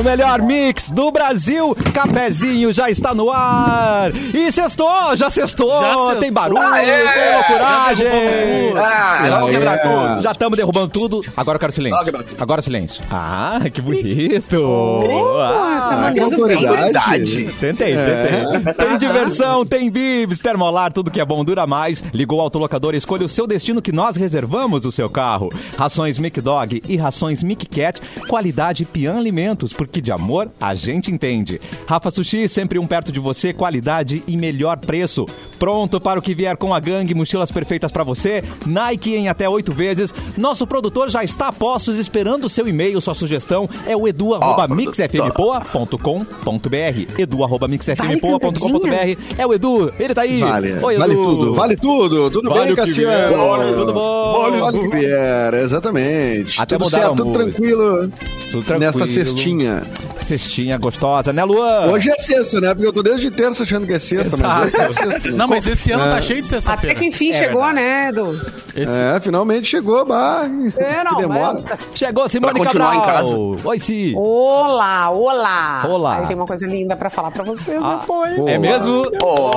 O melhor mix do Brasil. Cafezinho já está no ar. E sextou, já sextou. Já sextou. Tem barulho, Ah, é. tem loucuragem. Já estamos derrubando tudo. Agora eu quero silêncio. Agora silêncio. Ah, que bonito. Ah, Que autoridade. Tentei, tentei. Tem diversão, tem bibs, termolar, tudo que é bom dura mais. Ligou o autolocador e escolha o seu destino que nós reservamos o seu carro. Rações Mic Dog e rações Mic Cat, qualidade Pian Alimentos, porque de amor a gente entende. Rafa Sushi, sempre um perto de você, qualidade e melhor preço. Pronto para o que vier com a gangue, mochilas perfeitas para você, Nike em até oito vezes. Nosso produtor já está a postos esperando o seu e-mail, sua sugestão é o edu arroba mixfmpoa.com.br edu arroba mixfmpoa.com.br É o Edu, ele tá aí. Vale, Oi, vale Edu. tudo, vale tudo. Tudo Vale bem, Cassiano? vier. Tudo bom? Vale o que vier, exatamente. Até tudo certo, tudo tranquilo, Tudo tranquilo. nesta cestinha. Cestinha gostosa, né, Luan? Hoje é sexta, né? Porque eu tô desde terça achando que é sexta, mas hoje é sexta. Não, mas esse ano É. tá cheio de Até sexta-feira. que enfim chegou, né, Edu? Esse- É, finalmente chegou, bah. É, não, que demora. mas- Chegou Simone Cabral. em casa. Oi, Si. Olá, olá. Olá. Aí tem uma coisa linda pra falar pra vocês Ah, depois. É mesmo? Oh.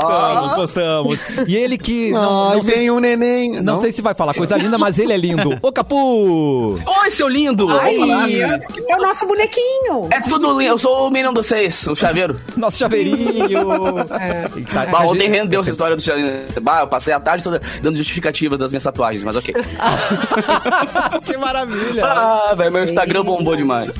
Gostamos, gostamos. E ele que. Não, Ai, não sei, vem um neném. não sei se vai falar coisa linda, mas ele é lindo. Ô, Capu! Oi, seu lindo. Ai, é o nosso bonequinho. É tudo lindo. Eu sou o menino dos seis, o chaveiro. Nosso chaveirinho. Tá- Bah, a ontem gente- rendeu essa história do chaveiro. Bah, eu passei a tarde toda dando justificativa das minhas tatuagens, mas ok. que maravilha. Ah, velho, meu Instagram bombou demais.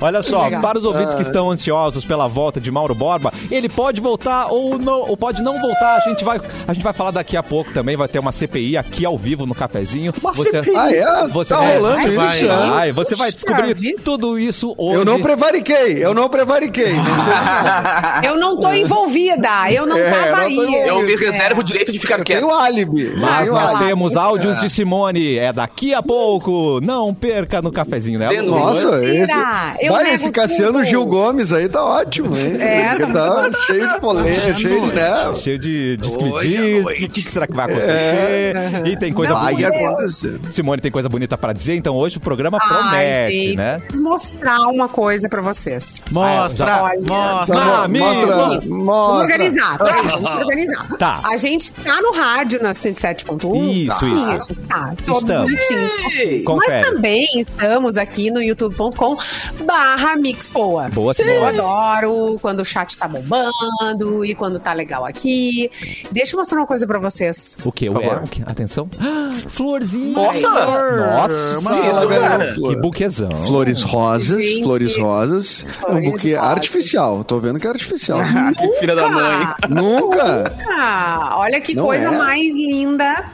Olha só, Legal. para os ouvintes Ah. que estão ansiosos pela volta de Mauro Borba, ele pode voltar ou não, ou pode não voltar. A gente vai, a gente vai falar daqui a pouco também, vai ter uma CPI aqui ao vivo no cafezinho. Uma você, CPI? Ah, é? Você tá vai- rolando vai, isso, vai. Vai, você vai descobrir tudo isso hoje. Eu não prevariquei, eu não prevariquei. Não sei. Eu não tô envolvida, eu não É, tava não tô aí. Eu me reservo o direito de ficar Eu quieto. tenho álibi. Mas tenho nós álibi. temos áudios de Simone. É daqui a pouco. Não perca no cafezinho, né? Dentro. Nossa, Mentira! esse, Eu vai, esse Cassiano tudo. Gil Gomes aí tá ótimo, hein? É, Porque tá cheio de polêmica, cheio de, né? Cheio de diz. O que, que será que vai acontecer? E tem coisa Vai bonita. acontecer. Simone tem coisa bonita pra dizer, então hoje o programa Ai, promete, gente, né? mostrar uma coisa pra vocês. Mostra, Olha. mostra. Tá, Ah, amigo. mostra, Vamos mostra. organizar, peraí, vamos organizar. Tá. A gente tá no rádio na 107.1. Isso, Sim, isso. Tá, todos Estamos. bonitinhos. Confere. Mas também estamos aqui no youtube.com barra Mixpoa. Boa, Eu Simone. adoro quando o chat tá bombando e quando tá legal aqui. Deixa eu mostrar uma coisa pra vocês. O que? O Por é? O quê? Atenção. Ah, Florzinha. Nossa! Nossa! Sim, ela isso. Que buquezão. Flores rosas, Gente, flores rosas. É um flores buquê rosas. artificial. Tô vendo que é artificial. Que filha da mãe. Nunca! Ah, olha que Não coisa é? mais linda.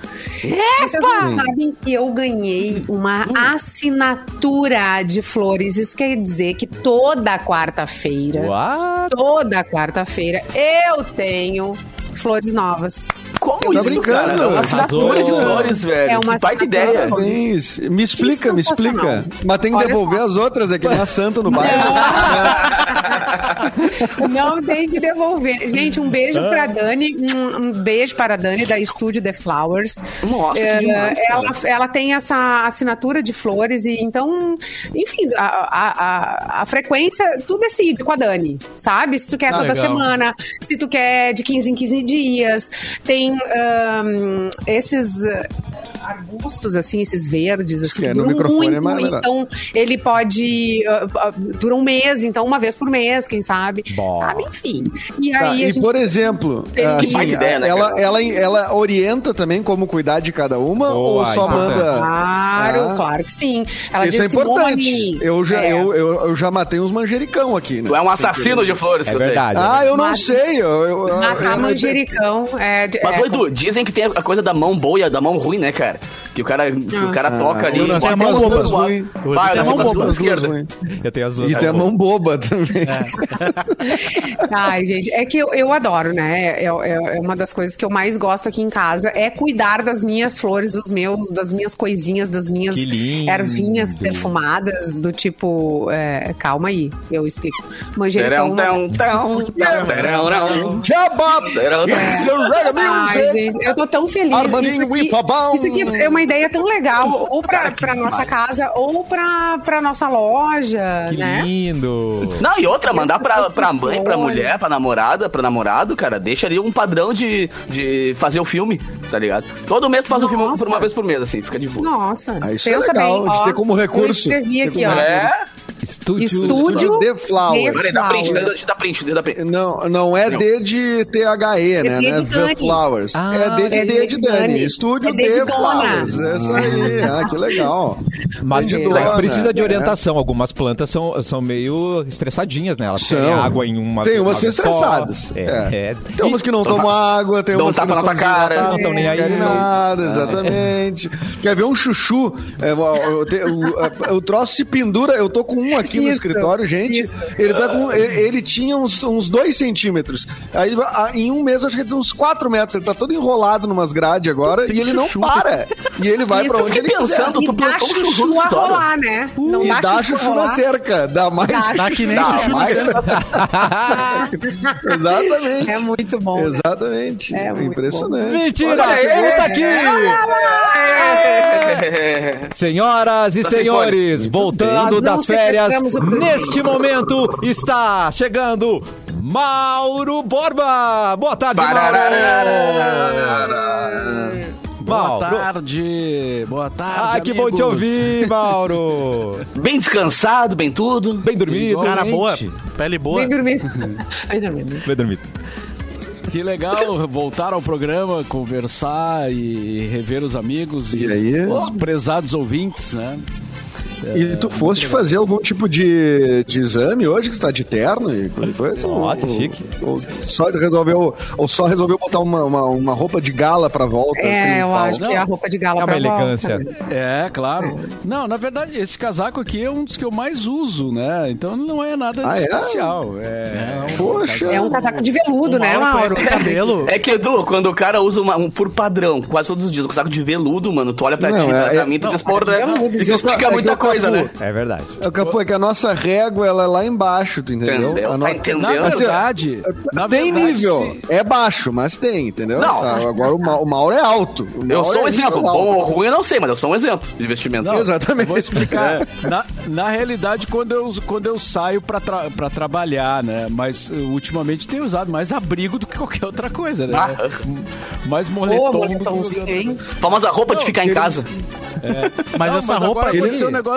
Vocês não sabem que eu ganhei uma assinatura de flores. Isso quer dizer que toda quarta-feira, toda quarta-feira, eu tenho flores novas. Como Tá isso, brincando? cara? É uma assinatura de flores, velho. É uma que baita ideia. Parabéns. Me explica, me explica. Mas tem que Olha devolver só. as outras, é que nem a santa no bairro. Não tem que devolver. Gente, um beijo pra Dani. Um, um beijo para a Dani da Estúdio The Flowers. Nossa, É, demais, ela, ela tem essa assinatura de flores e então, enfim, a, a, a, a frequência, tu decide com a Dani, sabe? Se tu quer Ah, toda legal. semana, se tu quer de 15 em 15 dias. Tem ahn, esses arbustos, assim, esses verdes, assim, que é, duram é muito, mais melhor. então ele pode... ah, ah, dura um mês, então uma vez por mês, quem sabe? Bom. Sabe? Enfim. E Tá, aí a e gente... por exemplo, assim, ideia, né, ela, ela, ela orienta também como cuidar de cada uma Boa, ou só manda. Claro, Ah. claro que sim. Ela Isso é importante. "Simone, Eu já, é, eu, eu, eu já matei uns manjericão aqui, né? Tu é um assassino de flores, É que eu sei. verdade. Ah, eu não Mas- sei. Eu, eu, Matar eu- manjericão é, Mas, é, Edu, dizem que tem a coisa da mão boa e a da mão ruim, né, cara? that. Que o cara, o cara Ah, toca ali... eu com a mão duas. Vai, Tem a mão boba, duas duas. Eu tenho as E tem a mão boba também. Ai, gente, é que eu, eu adoro, né? É, é- é uma das coisas que eu mais gosto aqui em casa é cuidar das minhas flores, dos meus, das minhas coisinhas, das minhas ervinhas perfumadas, do tipo. é, calma aí, eu explico. Manjericão. Tão, tão, tão. Ai, gente, eu tô tão feliz. Isso aqui, isso aqui é uma ideia tão legal, ou pra, pra nossa casa, ou pra, pra nossa loja, Que né? lindo. Não, e outra, mandar pra, pra mãe, pra mulher, pra namorada, pra namorado, cara, deixa ali um padrão de, de fazer o filme, tá ligado? Todo mês tu faz um filme por uma vez por mês, assim, fica de boa. Nossa, Ah, isso é legal, bem. de ó, ter como recurso. Eu escrevi aqui, como ó. É? Estúdio. Estúdio The Flowers. Dá print, Flowers. deixa eu dar print, dar print. Não, não é Não. D de THE, né? D Não é de Dani. The Flowers. Ah, é D de é D D de de Dani. Dani. Estúdio É D de. Flowers. É isso aí. Ah, que legal. Mas, D de mas dona. precisa de É. orientação. Algumas plantas são, são meio estressadinhas, né? Elas São. têm água em uma Tem umas estressadas. É, É. é. Tem umas que não tomam água, tem umas um que não cara. desidratadas, Não tão nem aí. querem nada, exatamente. Quer ver um chuchu? É, o troço se pendura. Eu tô com um aqui no escritório, gente. Ele, tá com, ele, ele tinha uns, uns dois centímetros. Aí, a- em um mês, acho que ele tem uns quatro metros. Ele tá todo enrolado numas grades agora e ele não chuchu. para. E ele vai Isso, pra onde ele quiser. pensando, E tu dá chuchu a escritório. rolar, né? Não E dá chuchu na cerca. Dá mais Dá Tá que nem Dá, chuchu grande. Exatamente. É muito bom. né? Exatamente. É muito Impressionante. Mentira! Ele tá aqui! Senhoras e Tá senhores, voltando das férias, programa. neste momento está chegando Mauro Borba. Boa tarde, Mauro. Boa tarde. Boa tarde. Ah, que bom te amigos. ouvir, Mauro. Bem descansado, bem tudo. Bem dormido. Igualmente. Cara boa, pele boa. Vem dormir. Vem dormir. Bem dormido. Que legal voltar ao programa, conversar e rever os amigos E aí? os prezados ouvintes, né? E tu foste fazer algum tipo de, de exame hoje, que você tá de terno e coisa? Ó, que chique. Ou só resolveu, ou só resolveu botar uma, uma, uma roupa de gala pra volta? É, eu triunfal? acho que é a roupa de gala É uma pra elegância. volta. É, claro. Não, na verdade, esse casaco aqui é um dos que eu mais uso, né? Então não é nada Ah, é? especial. É, Poxa. É um casaco de veludo, né, Mauro cabelo. É que, Edu, quando o cara usa uma- um por padrão, quase todos os dias, um casaco de veludo, mano, tu olha pra Não, ti, é- pra é- mim, tu não, diz, porra, é né? veludo. Isso É explica eu- muita é eu coisa, né? É verdade. É, Capu, é que a nossa régua ela é lá embaixo, tu entendeu? Entendeu? A no- Tá? Na Assim, verdade, na tem verdade, nível, se- é baixo, mas tem, entendeu? Não. Ah, Agora o, Ma- o Mauro é alto. O Eu Mauro sou um é exemplo. Bom ou ruim eu não sei, mas eu sou um exemplo de investimento. Não, Exatamente. Vou explicar. Na, na realidade, quando eu, quando eu saio pra, tra pra trabalhar, né? Mas uh, ultimamente tenho usado mais abrigo do que qualquer outra coisa, né? Ah. Mais moletom. moletomzinho, hein? Famosa roupa de ficar em ele- casa. Mas Não, essa mas roupa agora aí, aconteceu um negócio.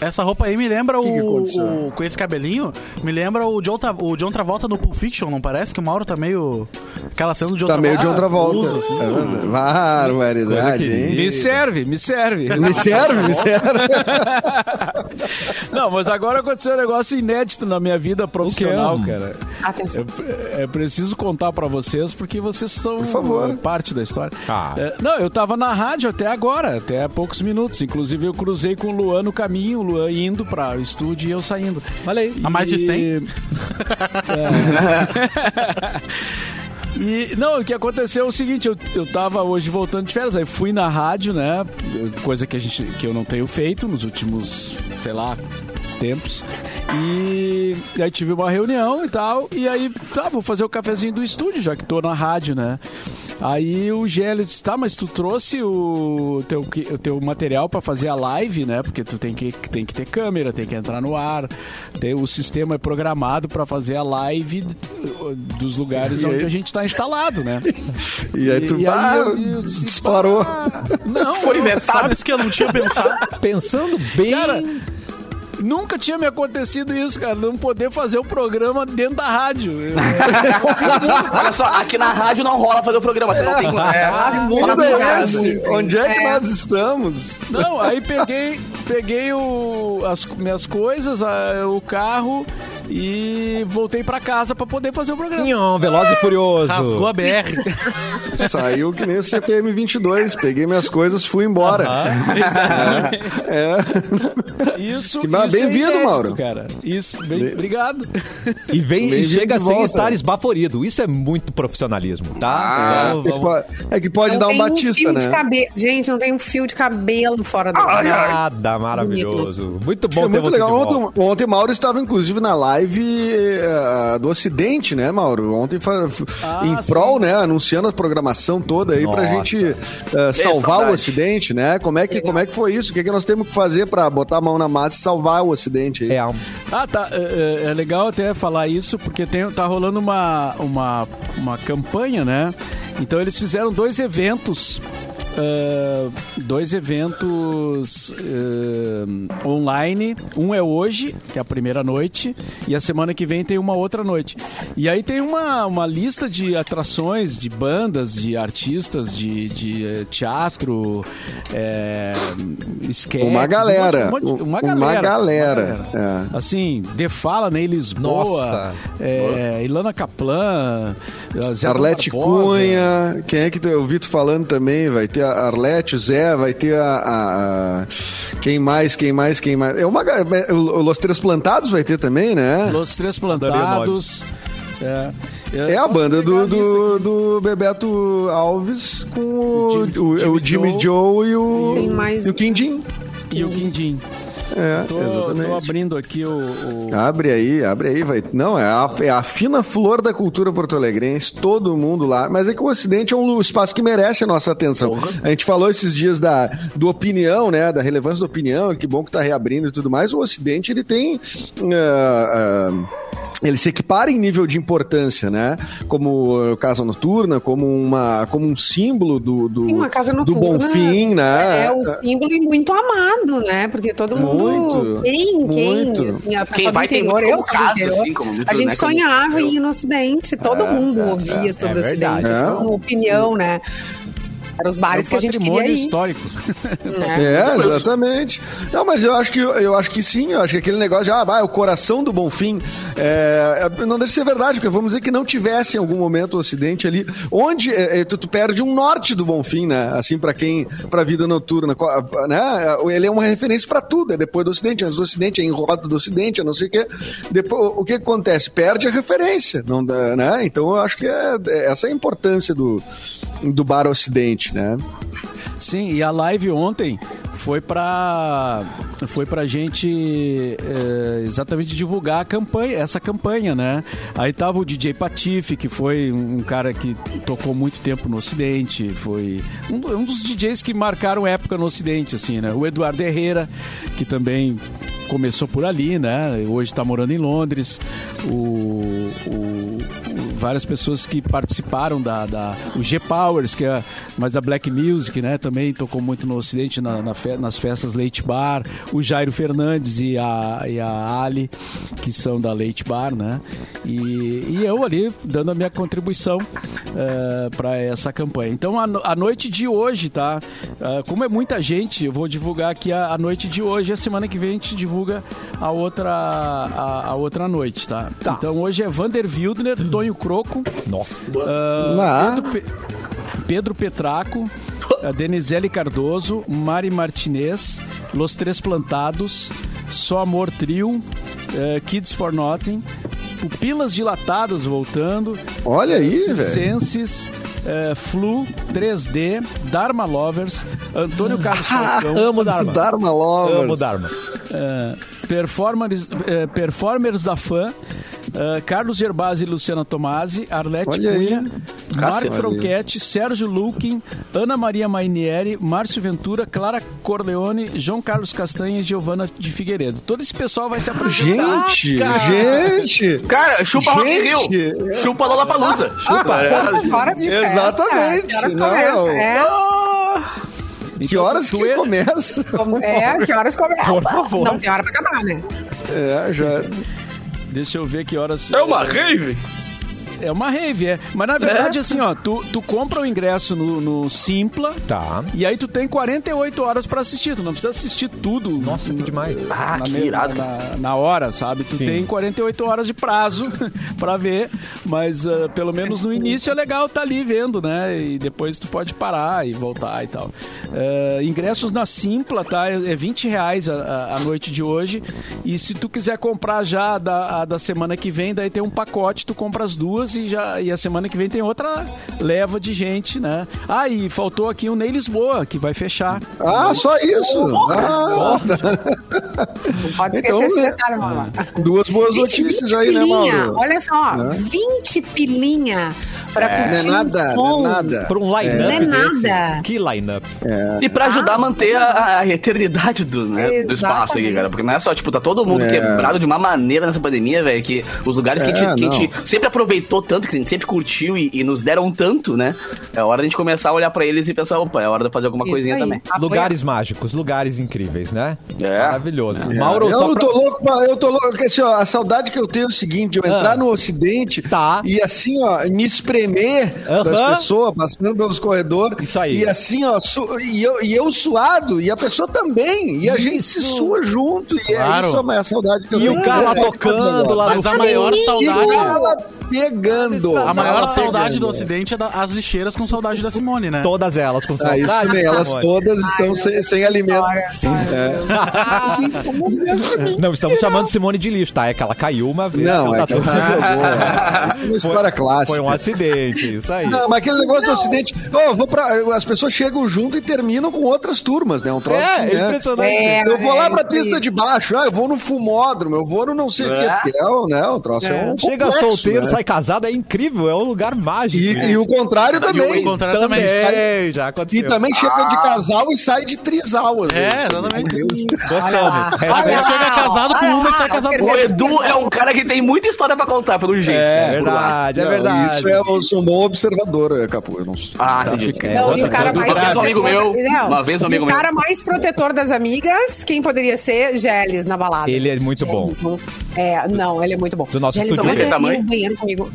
Essa roupa aí me lembra que o, aconteceu? o- com esse cabelinho, me lembra o John, o John Travolta no Pulp Fiction, não parece que o Mauro tá meio aquela cena do John Tá meio de Travolta. outra volta. confuso, assim. É verdade. Barbaridade, hein? Me serve, me serve. Me serve, me serve. Não, mas agora aconteceu um negócio inédito na minha vida profissional, quê? cara. Atenção. É, é preciso contar pra vocês porque vocês são favor. parte da história. Ah. É, não, eu tava na rádio até agora, até há poucos minutos. Inclusive eu cruzei com o Luan no caminho, o Luan indo pra estúdio e eu saindo. Aí. A mais de 100? E, não, o que aconteceu é o seguinte, eu, eu tava hoje voltando de férias, aí fui na rádio, né, coisa que, a gente, que eu não tenho feito nos últimos, sei lá, tempos, e, e aí tive uma reunião e tal, e aí, tá, vou fazer o cafezinho do estúdio, já que tô na rádio, né. Aí o Gélio disse, tá, mas tu trouxe o teu, o teu material pra fazer a live, né? Porque tu tem que, tem que ter câmera, tem que entrar no ar. Tem, o sistema é programado pra fazer a live dos lugares E onde aí? a gente tá instalado, né? E aí tu E- e aí bah, eu- eu disse, disparou. "Ah, Não, Foi eu- inventado. Sabes que eu não tinha pensado. Pensando bem. Cara, nunca tinha me acontecido isso, cara. Não poder fazer o programa dentro da rádio. Eu- Olha só, aqui na rádio não rola fazer o programa. Não tem. É, Que mundo rola é fazer- esse? Onde é que nós estamos? Não, aí peguei, peguei o, as minhas coisas, a- o carro e voltei pra casa pra poder fazer o programa. Nhon, veloz e furioso. Rasgou a BR. Saiu que nem o CPM 22. Peguei minhas coisas, fui embora. É. Isso, Que isso bem-vindo, é inédito, Mauro. cara. Isso, bem, obrigado. E vem e Bem-vindo chega sem volta. estar esbaforido. Isso é muito profissionalismo, tá? Ah, Então, É que vamos- É que pode Não dar um tem batista, fio de né? cabelo. Gente, não tem um fio de cabelo fora do Ai, ai. Nada maravilhoso. Muito bom ter muito você legal. de volta. Ontem, ontem Mauro estava, inclusive, na live eh, do Ocidente, né, Mauro? Ontem Ah, em sim. prol, né, anunciando a programação toda aí pra Nossa. gente eh, salvar o. Ocidente, né? Como é que, como é que foi isso? O que, que nós temos que fazer pra botar a mão na massa e salvar o Ocidente aí? É, Ah, tá. É, é- é legal até falar isso, porque tem, tá rolando uma, uma, uma campanha, né? Então eles fizeram dois eventos. Ah, dois eventos ah, online. Um é hoje, que é a primeira noite, e a semana que vem tem uma outra noite. E aí tem uma, uma lista de atrações, de bandas, de artistas, de, de eh, teatro, é, Uma galera, um monte- um monte- uma uma galera. galera, uma galera. é. Assim, The Fala, Ney Lisboa, Nossa. é, Ilana Kaplan, Zé Arlete Barbosa. Cunha, quem é que tu- eu vi tu falando também? Vai ter a Arlete, o Zé, vai ter a, a- a- Quem mais, quem mais, quem mais? É uma, é, o Los Três Plantados vai ter também, né? Los Três Plantados. É, É a posso banda do, a do, do Bebeto Alves com o, Jimmy- o, o Jimmy Jimmy Joe. Joe e o, Tem mais- e o Quindim. E o Quindim. É, Tô, exatamente. tô abrindo aqui o. o- Abre aí, abre aí, vai. Não, é a, é a fina flor da cultura porto-alegrense, todo mundo lá. Mas é que o Ocidente é um espaço que merece a nossa atenção. A gente falou esses dias da do opinião, né? Da relevância da opinião, que bom que tá reabrindo e tudo mais. O Ocidente, ele tem. ah, ah, ele se equipara em nível de importância, né? Como uh, casa noturna, como, uma, como um símbolo do, do, Sim, uma casa do noturna. bom fim, né? É um símbolo e muito amado, né? Porque todo mundo. Muito, Quem, quem? muito. Assim, a pessoa Quem vai tem interior, muito eu como casa, interior, assim, como muito, A gente né, como- sonhava em ir no Ocidente. Todo mundo ouvia sobre é o. Ocidente. Isso É. é uma opinião, né? Eram os é bares um que a gente queria ir. histórico. né? É, exatamente. Não, mas eu acho que eu acho que sim, eu acho que aquele negócio de ah, vai, o coração do Bonfim é, é, não deve ser verdade, porque vamos dizer que não tivesse em algum momento o Ocidente ali, onde é, é, tu, tu perde um norte do Bonfim, né? Assim, pra quem, pra vida noturna, né? Ele é uma referência pra tudo, é depois do Ocidente, antes do Ocidente, é em rota do Ocidente, é não sei o quê. Depois, o que acontece? Perde a referência, não, dá, né? Então eu acho que é, é- essa é a importância do, do bar Ocidente, né? Sim, e a live ontem foi pra foi pra gente é, exatamente divulgar a campanha, essa campanha, né? Aí tava o DJ Patife, que foi um cara que tocou muito tempo no Ocidente, foi um, um dos DJs que marcaram época no Ocidente, assim, né? O Eduardo Herrera, que também começou por ali, né? Hoje está morando em Londres. O, o- o- várias pessoas que participaram da, da o G Powers, que é mais da Black Music, né? Também tocou muito no Ocidente na, na fe- nas festas Leite Bar. O Jairo Fernandes e a, e a Ali, que são da Leite Bar, né? E, e eu ali dando a minha contribuição para essa campanha. Então a, a noite de hoje, tá? Eh, como é muita gente, eu vou divulgar aqui a, a noite de hoje. A semana que vem a gente divulga a outra a, a outra noite, tá? Então hoje é Vander Wildner, Tonho Croco, Nossa. Ah. Pedro, Pe- Pedro Petraco, a Denizele Cardoso, Mari Martinez, Los Três Plantados, Só Amor Trio, eh, Kids for Nothing, Pupilas Dilatadas voltando, Olha aí, velho. Circenses, eh, Flu, 3D, Dharma Lovers, Antônio Carlos Falcão, Amo Dharma. Dharma Lovers. Amo Dharma. Eh, performers, eh, performers da Fã, eh, Carlos Gerbasi e Luciana Tomasi, Arlete Olha aí. Cunha, Cacete. Marco Franchetti, Sérgio Luquin, Ana Maria Mainieri, Márcio Ventura, Clara Corleone, João Carlos Castanha e Giovana de Figueiredo. Todo esse pessoal vai se apresentar. Gente, gente. Cara, chupa Rock Rio. Chupa Lola Palusa. Chupa. é. Quantas horas de festa? Exatamente. Horas Não, começa? É, Que Então, horas que é- começa? como- é, que horas começa? Por favor. Não tem hora pra acabar, né? É, já. Deixa eu ver que horas. É uma rave. É uma rave, é. Mas na verdade, assim, ó, tu, tu compra o ingresso no, no Simpla. Tá. E aí tu tem 48 horas pra assistir, tu não precisa assistir tudo. Nossa, que demais. Ah, na, que irado. na, na hora, sabe? Tu Sim. tem 48 horas de prazo pra ver, mas ah, pelo menos no início é legal tá ali vendo, né? E depois tu pode parar e voltar e tal. Ah, ingressos na Simpla, tá? É é 20 reais a, a- noite de hoje. E se tu quiser comprar já a da, a da semana que vem, daí tem um pacote, tu compra as duas e já e a semana que vem tem outra leva de gente, né? Ah, e faltou aqui o Ney Lisboa, que vai fechar. Ah, só isso. Ah, tá. Não pode esquecer Então, esse né? detalhe, Mauro. Duas boas 20, notícias 20 aí, né, pilinha. Mauro? Olha só, Né? 20 pilinha pra Não curtir é nada, um não é nada. Por um line-up Não é desse. nada. Que line-up. E pra ajudar a manter a, a eternidade do, né, do espaço aqui, Exatamente. cara. Porque não é só, tipo, tá todo mundo É. quebrado de uma maneira nessa pandemia, velho, que os lugares que, a, É, gente, que a não. gente sempre aproveitou tanto, que a gente sempre curtiu e, e nos deram tanto, né? É hora de a gente começar a olhar pra eles e pensar, opa, é hora de fazer alguma Isso coisinha aí. também. Apoia- Lugares mágicos, lugares incríveis, né? É. Maravilhoso. É, Mauro, eu só não pra... tô louco, eu tô louco. porque, Assim, ó, a saudade que eu tenho é o seguinte: eu entrar Ah. no Ocidente Tá. e assim, ó, me espremer Aham. das pessoas, passando pelos corredores. Isso aí. E assim, ó, su- e, eu, e eu suado, e a pessoa também. E a gente se sua junto. E Claro. é isso a saudade que eu E tenho. o cara lá É, tocando lá Mas no a maior E saudade. ela A maior saudade do Ocidente é da- as lixeiras com saudade da Simone, né? Todas elas com Ah, saudade. isso também, elas todas estão não. sem, sem alimento. É. Não, estamos chamando Simone de lixo, tá? É que ela caiu uma vez. Não, então é tá que ela jogou. é. Isso é uma história clássica. Foi um acidente, isso aí. Não, mas aquele negócio do vou pra, as pessoas chegam junto e terminam com outras turmas, né? Um troço É, assim, é né? impressionante. É, Eu vou lá pra pista de baixo, ah, eu vou no fumódromo, eu vou no não sei o que. É, o- né? O troço é, um Chega complexo, solteiro, né? sai casado, é incrível, é um lugar mágico. E, e o contrário também. o contrário também, também. já E aconteceu. também chega de casal e sai de trisal. É, exatamente. Meu Deus. Gostamos. Às Hashtag- vezes chega casado com uma e sai casado com O outra. Edu é um cara que tem muita história pra contar, pelo jeito. É né, verdade, é Não, verdade. Isso é, eu sou um bom observador, é, Capu. Eu não sou. Ah, entendi. fica- É, Não, e o cara mais Uma vez um amigo protetor- meu- uma vez um amigo o meu- cara mais protetor das amigas, quem poderia ser? Geles na balada. Ele é muito bom. É, não, ele é muito bom. Do nosso Geles estúdio não B. entra Tamanho?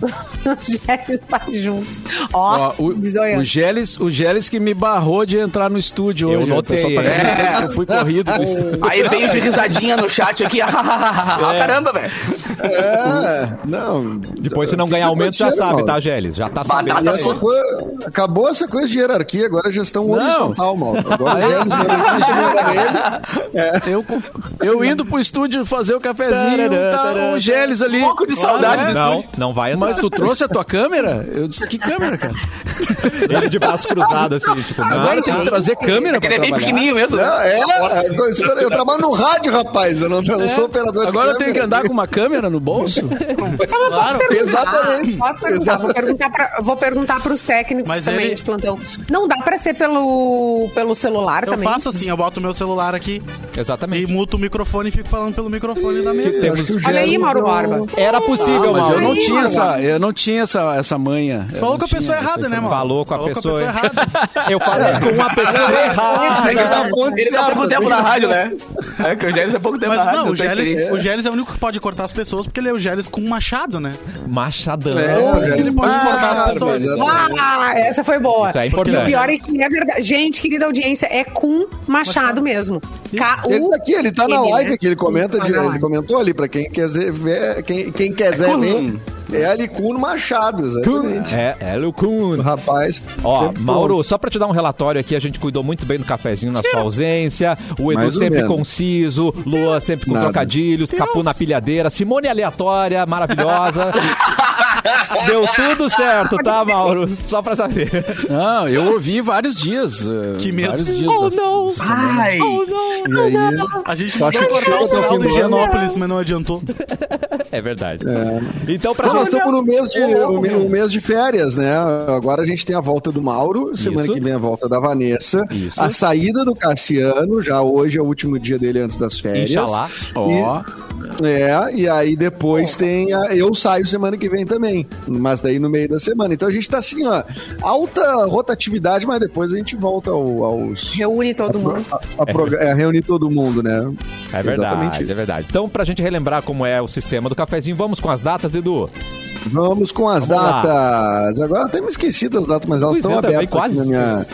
Banheiro comigo. Geles tá junto. Ó, Ó, o, o Gélis, o Gélis que me barrou de entrar no estúdio Eu hoje. notei, O pessoal tá é. eu fui corrido do estúdio. Aí veio de risadinha no chat aqui. Ah, caramba, velho. É, não. Depois, se não ganhar aumento, já sabe, Mauro? tá, Gélis? Já tá Batata sabendo. Essa Acabou essa coisa de hierarquia, agora é gestão Não. horizontal, mal. Agora o Guedes manda nele. Eu, eu indo pro estúdio fazer o cafezinho, tá o Gélis ali. Um pouco de saudade do Não, não vai entrar. Mas tu trouxe a tua câmera? Eu disse, que câmera, cara? Ele de braço cruzado, assim, tipo, não. Agora tem que trazer câmera pra Ele é bem pequenininho mesmo. Não, é, é, eu trabalho no rádio, rapaz. Eu não, eu não sou operador de Agora eu tenho que andar com uma câmera no bolso? Claro, exatamente. Posso perguntar? Vou perguntar, pra, vou perguntar pros técnicos Mas também ele- de plantão. Não dá pra ser pelo, pelo celular Eu também? faço assim, eu boto meu celular aqui e Exatamente. muto o microfone e fico falando pelo microfone da mesa. Olha aí, Mauro Borba. Era possível, mas eu não Aí, tinha Mauro. essa, eu não tinha essa, essa manha. Eu Falou com a pessoa errada, né, mano? Falou com a Falou pessoa errada. Eu falei com uma pessoa errada. Ele tá há pouco tempo tem na rádio, né? É que o Gélis é pouco tempo Mas na rádio. não, o tem Gélis, o Gélis é o único que pode cortar as pessoas porque ele é o Gélis com um machado, né? Machadão. É, o Gênesis ele pode ah, cortar as pessoas. Ah, essa foi boa. Isso é E importante. o pior é que é verdade. Gente, querida audiência, é com Machado mesmo. Ele tá aqui, ele tá na M, live né? aqui, ele comenta, Tá ele comentou ali, pra quem quiser ver, quem, quem quiser ver, é ali Cuno Machado, exatamente. É, é o Kun. O rapaz. Ó, Mauro, pronto. só pra te dar um relatório aqui, a gente cuidou muito bem do cafezinho na sua ausência. O Edu Mais sempre conciso, Lua sempre com Nada. trocadilhos, Capu na pilhadeira, Simone aleatória, maravilhosa. Deu tudo certo, tá, Mauro? Só pra saber. Não, eu ouvi vários dias. eh, Que medo. Vários dias Oh, não! Ai, E aí, A gente tentou cortar chega o sinal fim do? Higienópolis, mas não adiantou. É verdade. Então, pra Não, nós estamos no mês, de, o, me- o mês de férias, né? Agora a gente tem a volta do Mauro, semana Isso. que vem a volta da Vanessa, Isso. a saída do Cassiano, já hoje é o último dia dele antes das férias. Inxalá. Ó, É, e aí depois tem a, eu saio semana que vem também, mas daí no meio da semana. Então a gente tá assim, ó, alta rotatividade, mas depois a gente volta ao- aos Reúne todo mundo. a, a progra- é, reunir todo mundo, né? É Exatamente verdade, isso. é verdade. Então, pra gente relembrar como é o sistema do cafezinho, vamos com as datas, Edu. Vamos com as Vamos lá. datas. Agora até me esqueci das datas, mas elas Pois estão é, também, abertas na minha,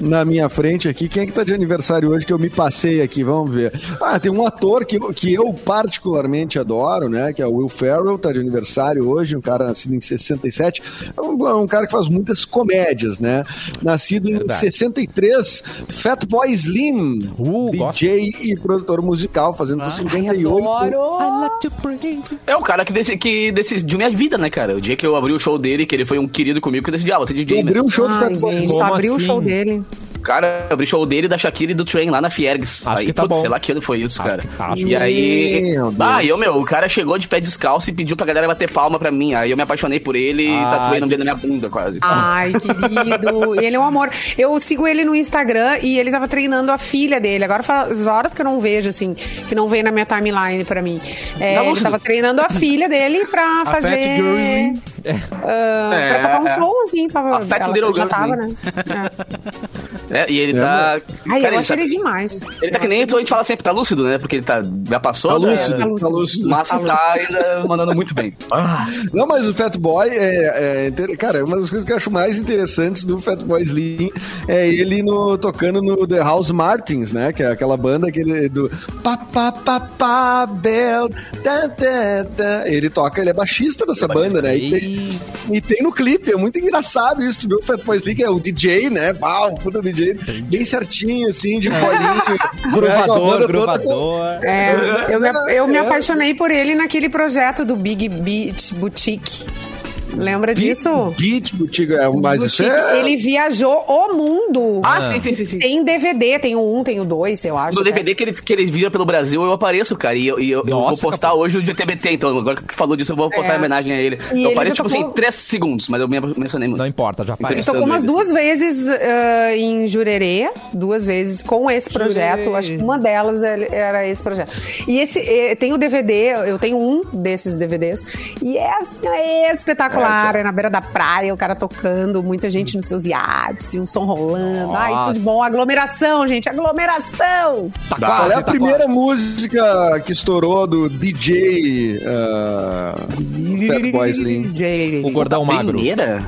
na minha frente aqui. Quem é que tá de aniversário hoje que eu me passei aqui? Vamos ver. Ah, tem um ator que, que eu particularmente adoro, né? Que é o Will Ferrell, tá de aniversário hoje, um cara nascido em 67. É um, é um cara que faz muitas comédias, né? Nascido Verdade. em 63, Fat Boy Slim, Uh, DJ e produtor musical, fazendo Ah, 58. é o cara que, deci- que decidiu minha vida, né, cara? O dia que eu abri o show dele, que ele foi um querido comigo, que eu decidi, ah, ser DJ, né? abriu um show do Fat Boy gente, Slim. tu Como abriu o show dele. Cara, abri show dele, da Shakira e do Train lá na Fiergs. Acho aí, que tá putz, bom. sei lá que ano foi isso, cara. acho e que- aí. Meu Deus. Ah, eu, meu, o cara chegou de pé descalço e pediu pra galera bater palma pra mim. Aí eu me apaixonei por ele e Ai, tatuei o nome dele na minha bunda, quase. Ai, querido. ele é um amor. Eu sigo ele no Instagram e ele tava treinando a filha dele. Agora faz horas que eu não vejo, assim, que não vem na minha timeline pra mim. É, Tá ele tava treinando a filha dele pra fazer. Fat Girls, ah, É, pra tocar um é. show, assim. Tava, A Fat Little já Girls, tava, né? né? É. É, e ele tá. Ai, cara, eu ele achei tá, ele demais. ele tá que nem tu, a gente fala sempre, tá lúcido, né? Porque ele tá. Já passou, Tá né? lúcido, tá lúcido. tá lúcido. Mas tá ainda mandando muito bem. Ah, Não, mas o Fat Boy é, é Cara, uma das coisas que eu acho mais interessantes do Fat Boy Slim é ele no, tocando no The House Martins, né? Que é aquela banda que ele, do. Pa, pa, pa, pa, bel, tá, tá, tá. Ele toca, ele é baixista dessa banda, né? E tem, e tem no clipe, é muito engraçado isso. Tu vê o Fat Boy Slim, que é o DJ, né? Pau, puta DJ, bem certinho, assim, de bolinho. né, Gruvador, com- gruvador. É, eu, me, eu me É. apaixonei por ele naquele projeto do Big Beat Boutique. Lembra disso? Beat Boutique, é, mas isso Boutique, é. Ele viajou o mundo. ah, sim, sim, sim, sim. Tem DVD, tem o um, tem o dois, eu acho. No DVD que ele, que ele vira pelo Brasil, eu apareço, cara. E eu, e eu, eu vou Nossa, postar hoje o de TBT, então. Agora que falou disso, eu vou postar É. em homenagem a ele. E ele eu apareço, já tipo tocou- assim, três segundos, mas eu me mencionei muito. Não importa, já Ele aparece. Então, tocou umas ele. duas vezes ah, em Jurerê, duas vezes com esse projeto. Acho que uma delas ele- era esse projeto. E esse eh, tem o DVD, eu tenho um desses DVDs. E é, assim, é espetacular. É, na beira da praia, o cara tocando, muita gente nos seus iates, e um som rolando. Ai, Nossa. tudo de bom. Aglomeração, gente, aglomeração! Tá Qual quase, Qual é a tá primeira quase. música que estourou do DJ ah, Fat Boy Slim? O gordão magro. Primeira?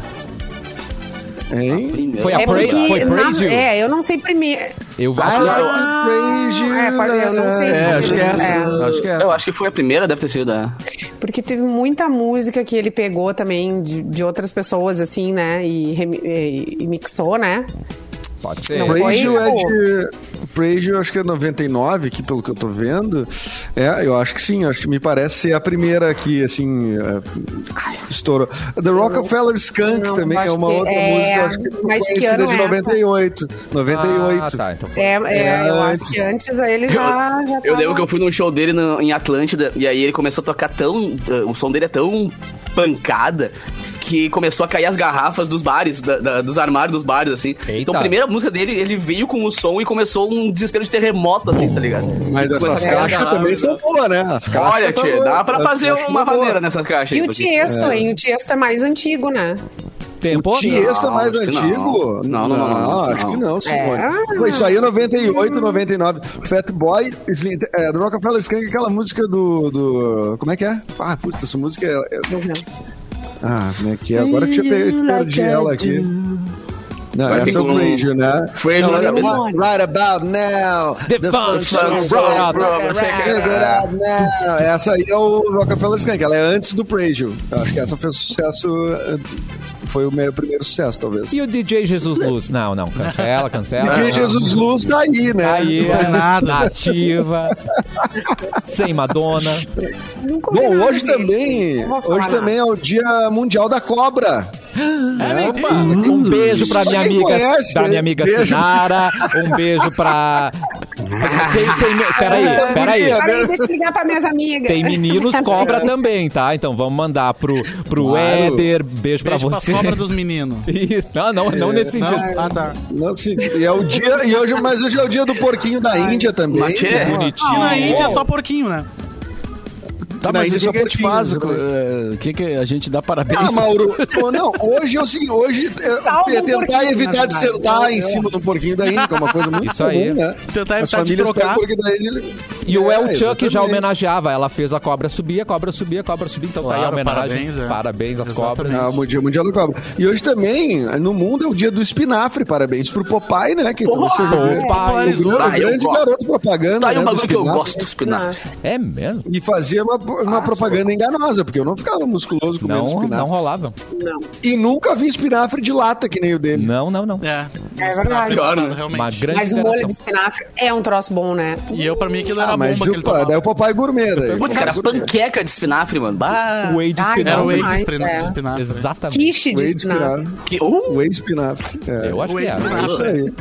Hein? Foi a É Pra- porque, foi na- Praise You? é, eu não sei primeiro. Eu acho que... to praise you. é, eu não sei se É, acho que é essa. É. Acho que é Eu essa. acho que foi a primeira, deve ter sido a. Porque teve muita música que ele pegou também de, de outras pessoas, assim, né? E, e- e mixou, né? Pode ser. Não, é de. Praise You, acho que é 99, aqui pelo que eu tô vendo. É, eu acho que sim, acho que me parece ser a primeira aqui, assim. é, estourou. The Rockefeller Skunk Não, também é uma que- outra é, música, acho que mas que ano de é essa? 98. 98. Ah, tá, então foi. É, é, É, eu antes. acho que antes ele já. já Eu lembro que eu fui num show dele no- em Atlântida e aí ele começou a tocar tão. eh, o som dele é tão pancada que começou a cair as garrafas dos bares, da- da- dos armários dos bares, assim. Eita. Então a primeira música dele, ele veio com o som e começou um desespero de terremoto, assim, tá ligado? Mas essas caixas também são boas, né? As caixas Olha, tia, dá pra fazer uma maneira nessas caixas E aí. o Tiesto, hein? O Tiesto é mais antigo, né? Tempo? O Tiesto é mais antigo? Não, não, não, não, não. acho que não, Simone. É. Foi isso aí em 98, 99. Fat Boy, Slim, é, do Rockefeller Skunk, aquela música do, do... Como é que é? Ah, putz, essa música é... Ah, como é que é? Agora eu tinha pe- perdi ela aqui. Não, Vai essa é o You, né? Não, na é cabeça. right, about now. The function Function brought- Check it out now. Essa aí é o Rockefeller Skunk, ela é antes do. Eu Acho que essa fez sucesso, foi o meu primeiro sucesso, talvez. E o DJ Jesus Luz? Não, não, cancela, cancela. DJ Jesus Luz tá aí, né? Aí, Não é nada. nativa, sem Madonna. Bom, hoje também, hoje também é o Dia Mundial da Cobra. Um beijo pra minha amiga, conhece, pra minha hein? amiga Beijo. Sinara. Um beijo pra. Tem, tem, peraí, peraí. Peraí, deixa eu ligar pra minhas amigas. Tem meninos cobra também, tá? Então vamos mandar pro, pro Claro. Éder. Beijo pra Beijo pra você. cobra dos meninos. Não, não, não nesse Não? sentido. Ah, tá. Nossa, e é o dia, e hoje, mas hoje é o dia do porquinho da Índia também. Mas é né? Bonitinho. E na Índia é só porquinho, né? Tá, Na mas Índia o que, só que a gente faz? exatamente. eh, O que, que a gente dá parabéns? Ah, Mauro, não, hoje é o seguinte, hoje é, um tentar evitar de sentar em cima do porquinho da Índia, que é uma coisa muito Isso aí. comum, né? Tentar evitar de trocar. o. E o É, El Chuck já homenageava. Ela fez a cobra subir, a cobra subir, a cobra subir. Então tá aí a Claro, homenagem. parabéns, é. Parabéns às Exatamente. cobras. Ah, o dia mundial da cobra. E hoje também, no mundo, é o dia do espinafre. Parabéns pro Popeye, né? Que Porra, você já vê. Popeye. O grande, eu grande gosto. garoto propaganda, Tá aí né? um do bagulho que eu gosto do espinafre. É mesmo? E fazia uma, uma propaganda enganosa, porque eu não ficava musculoso comendo Não, espinafre. não rolava. Não. E nunca vi espinafre de lata que nem o dele. Não, não, não. É. É verdade. Pior, né? Realmente. Uma grande Mas o molho enganação. de espinafre é um troço bom, né? E eu, pra mim, aquilo era Ah, a mas bomba que o, ele daí tomava. o papai gourmet. Daí. Putz, cara, gourmet. panqueca de espinafre, mano. Bah. Whey de Ai, espinafre. Era whey de espinafre. é. de espinafre? Exatamente. Quiche de espinafre. Que, uh, Whey de espinafre. É. Eu acho Whey que é. É isso aí.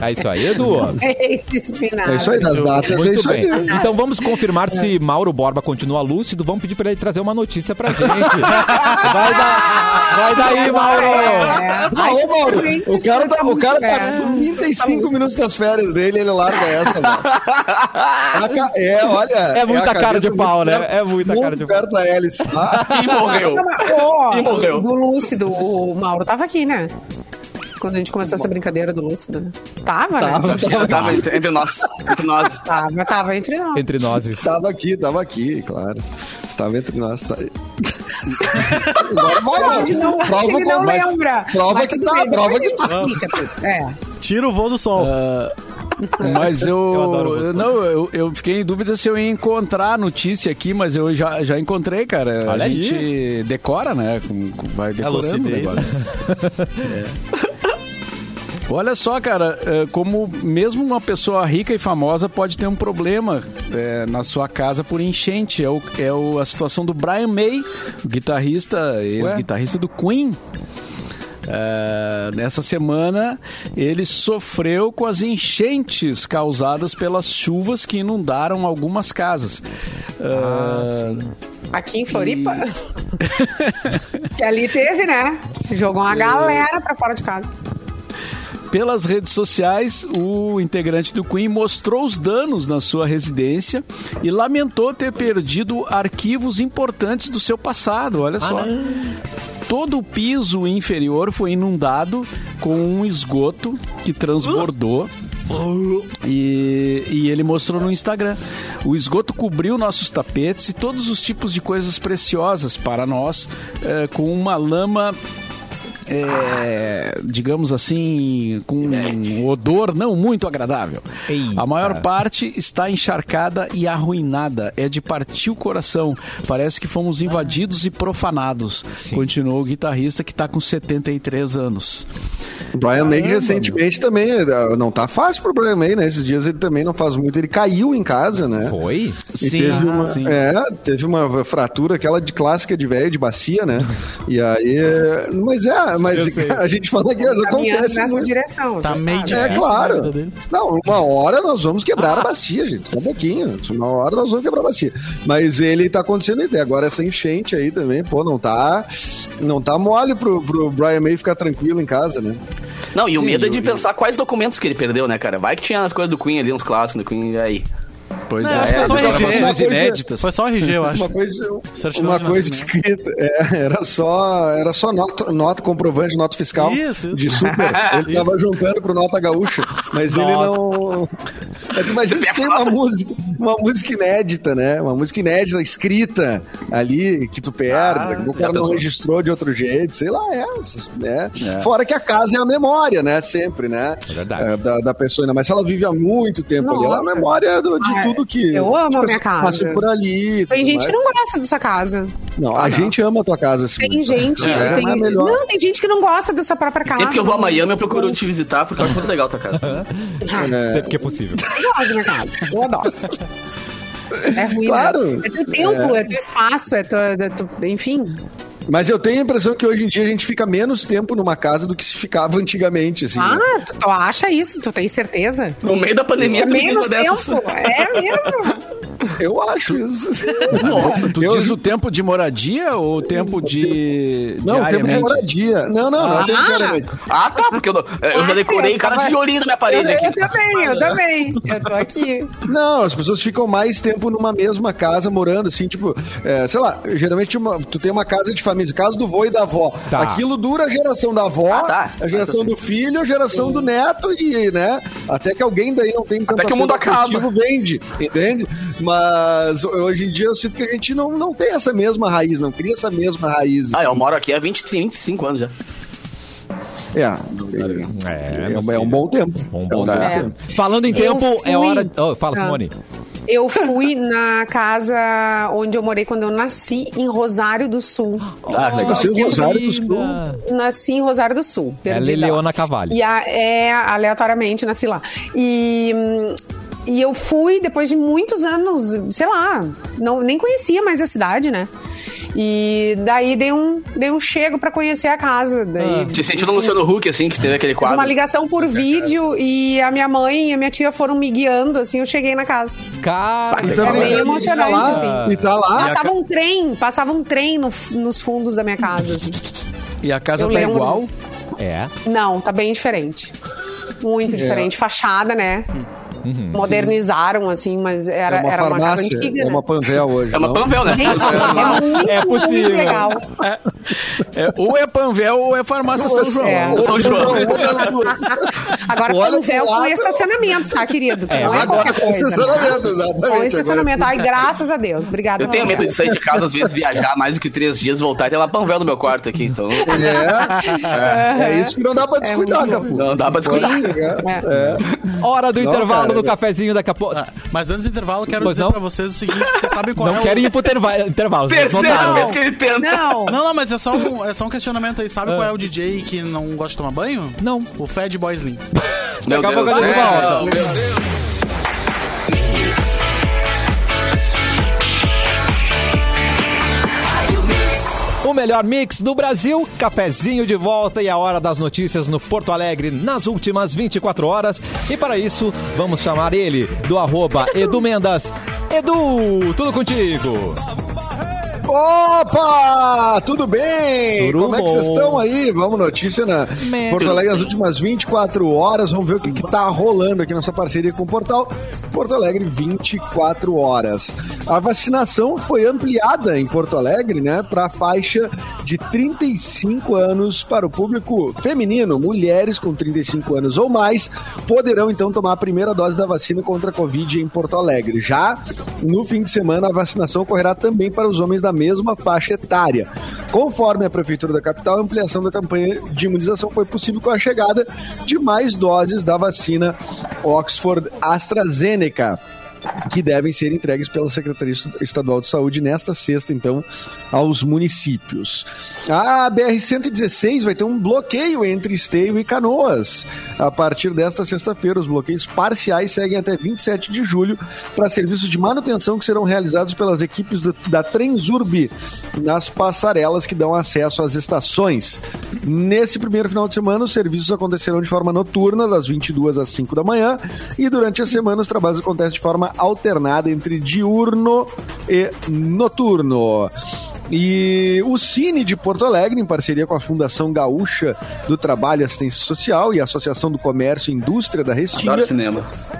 É isso aí, Edu. Whey de espinafre. É isso aí, nas datas é Muito isso aí. bem. Então vamos confirmar se Mauro Borba continua lúcido. Vamos pedir pra ele trazer uma notícia pra gente. Vai, dar, vai daí, Mauro! É. Ô, Mauro, o cara tá, o cara tá É. com 35 minutos das férias dele, ele larga essa, mano. A ca- É, olha. É muita a cara de pau, né? perto- É muita muito cara de pau. perto da hélice. Ah, e morreu. E morreu. Do Lúcido, o Mauro tava aqui, né? Quando a gente começou essa brincadeira do Lúcido. né? Tava, Tava, né? tava. Tava entre, entre nós. Entre nós. Tava, tava entre nós. Entre nós. Estava aqui, estava aqui, claro. Estava entre nós. Tá... Agora vai, Ele não, Prova ele não mas- lembra. Prova que tá, bem, prova que tá. É. Tira o voo do sol. Mas eu. Eu não, eu, eu fiquei em dúvida se eu ia encontrar a notícia aqui, mas eu já, já encontrei, cara. Olha a aí. gente decora, né? Com- com- Vai decorando o negócio. É. Olha só, cara, é, como mesmo uma pessoa rica e famosa pode ter um problema é, na sua casa por enchente. É, o, é o- a situação do Brian May, guitarrista, ex-guitarrista do Queen. É, nessa semana ele sofreu com as enchentes causadas pelas chuvas que inundaram algumas casas. É, Aqui em Floripa. que ali teve, né? Jogou uma galera pra fora de casa. Pelas redes sociais, o integrante do Queen mostrou os danos na sua residência e lamentou ter perdido arquivos importantes do seu passado. Olha só. Todo o piso inferior foi inundado com um esgoto que transbordou. E, e ele mostrou no Instagram. O esgoto cobriu nossos tapetes e todos os tipos de coisas preciosas para nós, eh, com uma lama é, digamos assim, com um odor não muito agradável. Eita. A maior parte está encharcada e arruinada. É de partir o coração. Parece que fomos invadidos e profanados. Continuou o guitarrista que está com 73 anos. O Brian May recentemente também, eh, não tá fácil pro Brian May, né? Esses dias ele também não faz muito, ele caiu em casa, né? Foi? E teve uma, sim. é, teve uma fratura, aquela de clássica de velho, de bacia, né? E aí. Mas é, mas a gente fala que isso acontece nessa muito. direção. Tá meio difícil. É vida claro. Não, uma hora nós vamos quebrar a bacia, gente. Só um pouquinho. Uma hora nós vamos quebrar a bacia. Mas ele tá acontecendo até agora essa enchente aí também, pô, não tá, não tá mole pro, pro Brian May ficar tranquilo em casa, né? Não, e o Sim, medo é de eu- pensar quais documentos que ele perdeu, né, cara? Vai que tinha as coisas do Queen ali, uns clássicos do Queen, e aí. Pois Não, é, acho que é só gravações inéditas. Foi só RG, eu acho. Uma coisa, uma coisa escrita, é, era só, era só nota, nota comprovante, nota fiscal Isso, isso. de super. Ele tava juntando pro nota gaúcha, mas ele não. Mas tu imagina se tem uma música, uma música inédita, né? Uma música inédita escrita ali que tu perdes, Ah, o cara não registrou de outro jeito, sei lá, é, né? Fora que a casa é a memória, né? Sempre, né? É verdade. É, da, da pessoa, ainda mais se ela vive há muito tempo ali, ela é a Nossa. memória do- de Ah, tudo que. eu amo a tipo, minha casa. Por ali. Tem gente mais. que não gosta dessa casa. Não, a gente ama a tua casa. Tem gente. É, tem... é melhor. Não, tem gente que não gosta dessa própria casa. Sempre que eu vou a Miami, eu procuro te visitar, porque eu acho muito legal a tua casa. Ah, Sempre que é possível. Eu gosto da minha casa. Eu adoro. É ruim, Claro. né? É teu tempo, é, teu espaço, é teu, é teu- Enfim. Mas eu tenho a impressão que hoje em dia a gente fica menos tempo numa casa do que se ficava antigamente, assim. né? Ah, tu, tu acha isso? Tu tem certeza? No meio da pandemia, É menos uma dessas. tempo. É mesmo. Eu acho isso. Nossa, tu Eu- diz o tempo de moradia ou o tempo de Não, tempo de moradia. Não, não, não, Ah. tempo diariamente. Ah, tá, porque eu, não- eu já decorei cada tijolinho da minha parede eu, aqui. eu também, eu também. Eu tô aqui. Não, as pessoas ficam mais tempo numa mesma casa morando, assim, tipo, é, sei lá, geralmente uma- tu tem uma casa de família, casa do vô e da avó. Tá. Aquilo dura a geração da avó, Ah, tá. a geração do filho, a geração do neto e, né, até que alguém daí não tem tanto que o mundo acaba. vende, entende? Mas hoje em dia eu sinto que a gente não, não tem essa mesma raiz, não cria essa mesma raiz. Ah, eu moro aqui há 20, 25 anos já. É, É, é, meus é um bom tempo. Um é bom um bom tempo. tempo. Falando em Eu tempo, é fui- hora. Oh, fala, Ah. Simone. Eu fui na casa onde eu morei quando eu nasci, em Rosário do Sul. Ah, legal. Nasceu em Rosário do Sul. Nasci em Rosário do Sul. É perdida Leona lá. Cavalli. E a- é, aleatoriamente nasci lá. E, hum, e eu fui depois de muitos anos, sei lá, não, nem conhecia mais a cidade, né? E daí dei um, dei um chego pra conhecer a casa. Daí, Te sentiu no Luciano Huck, assim, que teve aquele Fiz quadro. uma ligação por vídeo e a minha mãe e a minha tia foram me guiando, assim, eu cheguei na casa. Cara, Então, é bem e tá emocionante, lá, assim. E tá lá. Passava um trem, passava um trem no- nos fundos da minha casa, assim. E a casa Eu tá lembro. igual? É. Não, tá bem diferente. Muito diferente. Fachada, né? Modernizaram, assim, mas era, é uma era uma casa farmácia, antiga, é né? uma Panvel hoje. É uma não? Panvel, né? Gente, é muito, É possível. muito legal. É, ou é Panvel ou é Farmácia São João. É. São João. Agora, Olha Panvel com estacionamento, tá, querido? É, não é Agora com né? estacionamento, exatamente. Com estacionamento. Agora- Ai, graças a Deus. Obrigada. Eu tenho medo de sair de casa, às vezes viajar mais do que três dias, voltar e ter uma Panvel no meu quarto aqui, então... É, é isso que não dá pra descuidar, muito Capu. Não dá pra descuidar. É. Hora do Não, intervalo no cafezinho daqui a pouco. Ah, mas antes do intervalo, eu quero Pois dizer não? pra vocês o seguinte: vocês sabem qual é Não o. querem ir pro interva- intervalo. vocês Terceira vez que ele tenta. Não. Não, não, mas é só um, é só um questionamento aí. Sabe qual é o DJ que não gosta de tomar banho? Não. O Fad Boy Slim. Meu Daqui a Deus pouco volta. meu Deus. Melhor mix do Brasil, cafezinho de volta e a hora das notícias no Porto Alegre nas últimas 24 horas. E para isso, vamos chamar ele do arroba Edu Mendas. Edu, tudo contigo? Opa! Tudo bem? Tudo Como é que bom. vocês estão aí? Vamos, notícia na. Porto Alegre nas últimas 24 horas. Vamos ver o que, que tá rolando aqui nessa parceria com o portal Porto Alegre 24 horas. A vacinação foi ampliada em Porto Alegre, né, para a faixa de 35 anos para o público feminino. Mulheres com 35 anos ou mais poderão então tomar a primeira dose da vacina contra a Covid em Porto Alegre. Já no fim de semana, a vacinação ocorrerá também para os homens da mesma faixa etária. Conforme a Prefeitura da capital, a ampliação da campanha de imunização foi possível com a chegada de mais doses da vacina Oxford AstraZeneca que devem ser entregues pela Secretaria Estadual de Saúde nesta sexta, então, aos municípios. A BR-116 vai ter um bloqueio entre Esteio e Canoas. A partir desta sexta-feira, os bloqueios parciais seguem até 27 de julho para serviços de manutenção que serão realizados pelas equipes do- da Transurb nas passarelas que dão acesso às estações. Nesse primeiro final de semana, os serviços acontecerão de forma noturna, das 22 às 5 da manhã, e durante a semana os trabalhos acontecem de forma alternada entre diurno e noturno. E o Cine de Porto Alegre, em parceria com a Fundação Gaúcha do Trabalho e Assistência Social e a Associação do Comércio e Indústria da Restinga,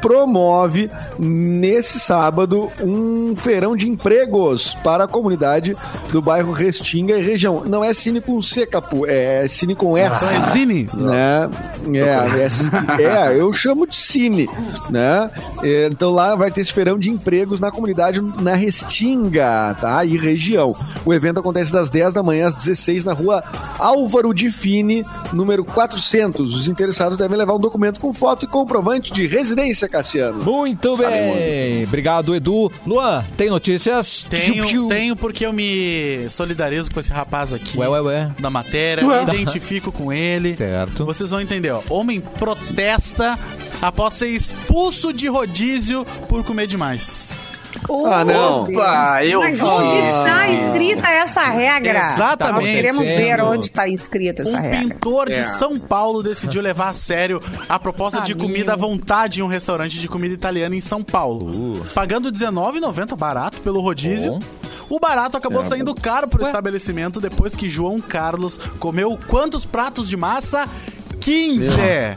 promove nesse sábado um feirão de empregos para a comunidade do bairro Restinga e região. Não é Cine com C, Capu, é Cine com S. Então é Zine. Né? É, é, é, eu chamo de Cine, né? É, Então lá vai ter esse feirão de empregos na comunidade na Restinga, tá? E região. O evento acontece das 10 da manhã às 16 na rua Álvaro de Fini, número 400. Os interessados devem levar um documento com foto e comprovante de residência, Cassiano. Muito bem. Obrigado, Edu. Luan, tem notícias? Tenho, tenho porque eu me solidarizo com esse rapaz aqui. Ué, ué, ué. Da matéria, me identifico com ele. Certo. Vocês vão entender, ó. Homem protesta após ser expulso de rodízio por comer demais. Ah, não. Opa, eu Mas onde está escrita essa regra? Exatamente. Nós queremos ver onde está escrita essa Um regra. pintor de É. São Paulo decidiu levar a sério a proposta de comida à vontade em um restaurante de comida italiana em São Paulo. Pagando R$19,90 barato pelo rodízio. Bom. O barato acabou saindo caro pro estabelecimento depois que João Carlos comeu quantos pratos de massa? 15! Meu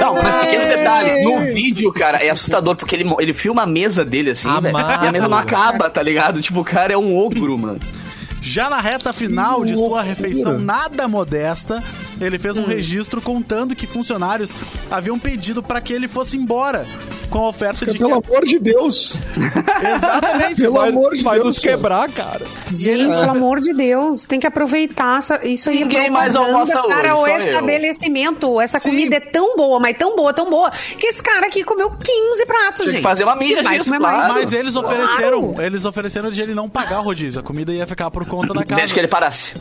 Não, mas pequeno detalhe, no vídeo, cara, é assustador, porque ele, ele filma a mesa dele, assim, velho, e a mesa não acaba, tá ligado? Tipo, o cara é um ogro, mano. Já na reta final de sua refeição nada modesta, ele fez um registro contando que funcionários haviam pedido para que ele fosse embora com a oferta de. Pelo amor de Deus. Exatamente. Pelo Vai, amor de vai Deus. nos quebrar, cara. Gente, pelo amor de Deus, tem que aproveitar essa, isso aí. é Ninguém mais almoça para hoje, o só eu. estabelecimento. Essa comida é tão boa, mas tão boa, tão boa, que esse cara aqui comeu 15 pratos, que gente. fazer uma mídia disso, comer claro. mais. Mas eles ofereceram, eles ofereceram de ele não pagar o rodízio. A comida ia ficar por conta da casa. Desde que ele parasse.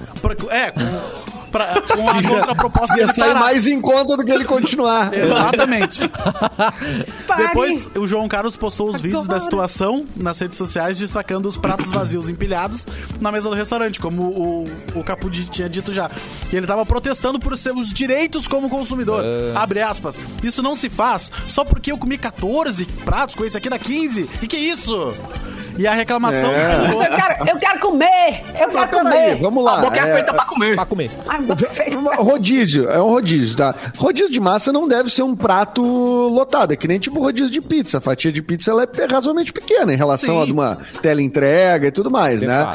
É, com, pra, com a contraproposta Ia sair mais em conta do que ele continuar. Exatamente. Depois, o João Carlos postou os vídeos da situação nas redes sociais, destacando os pratos vazios empilhados na mesa do restaurante, como o, o Capu di- tinha dito já. E ele tava protestando por seus direitos como consumidor. Abre aspas. Isso não se faz só porque eu comi 14 pratos com esse aqui dá 15. E que isso? E a reclamação É. Eu quero, eu quero comer! Eu Mas quero comer! vamos A lá. boca é é- feita pra comer. Pra comer. Rodízio, é um rodízio, tá? Rodízio de massa não deve ser um prato lotado, é que nem tipo rodízio de pizza. A fatia de pizza ela é razoavelmente pequena em relação a de uma teleentrega e tudo mais, De né?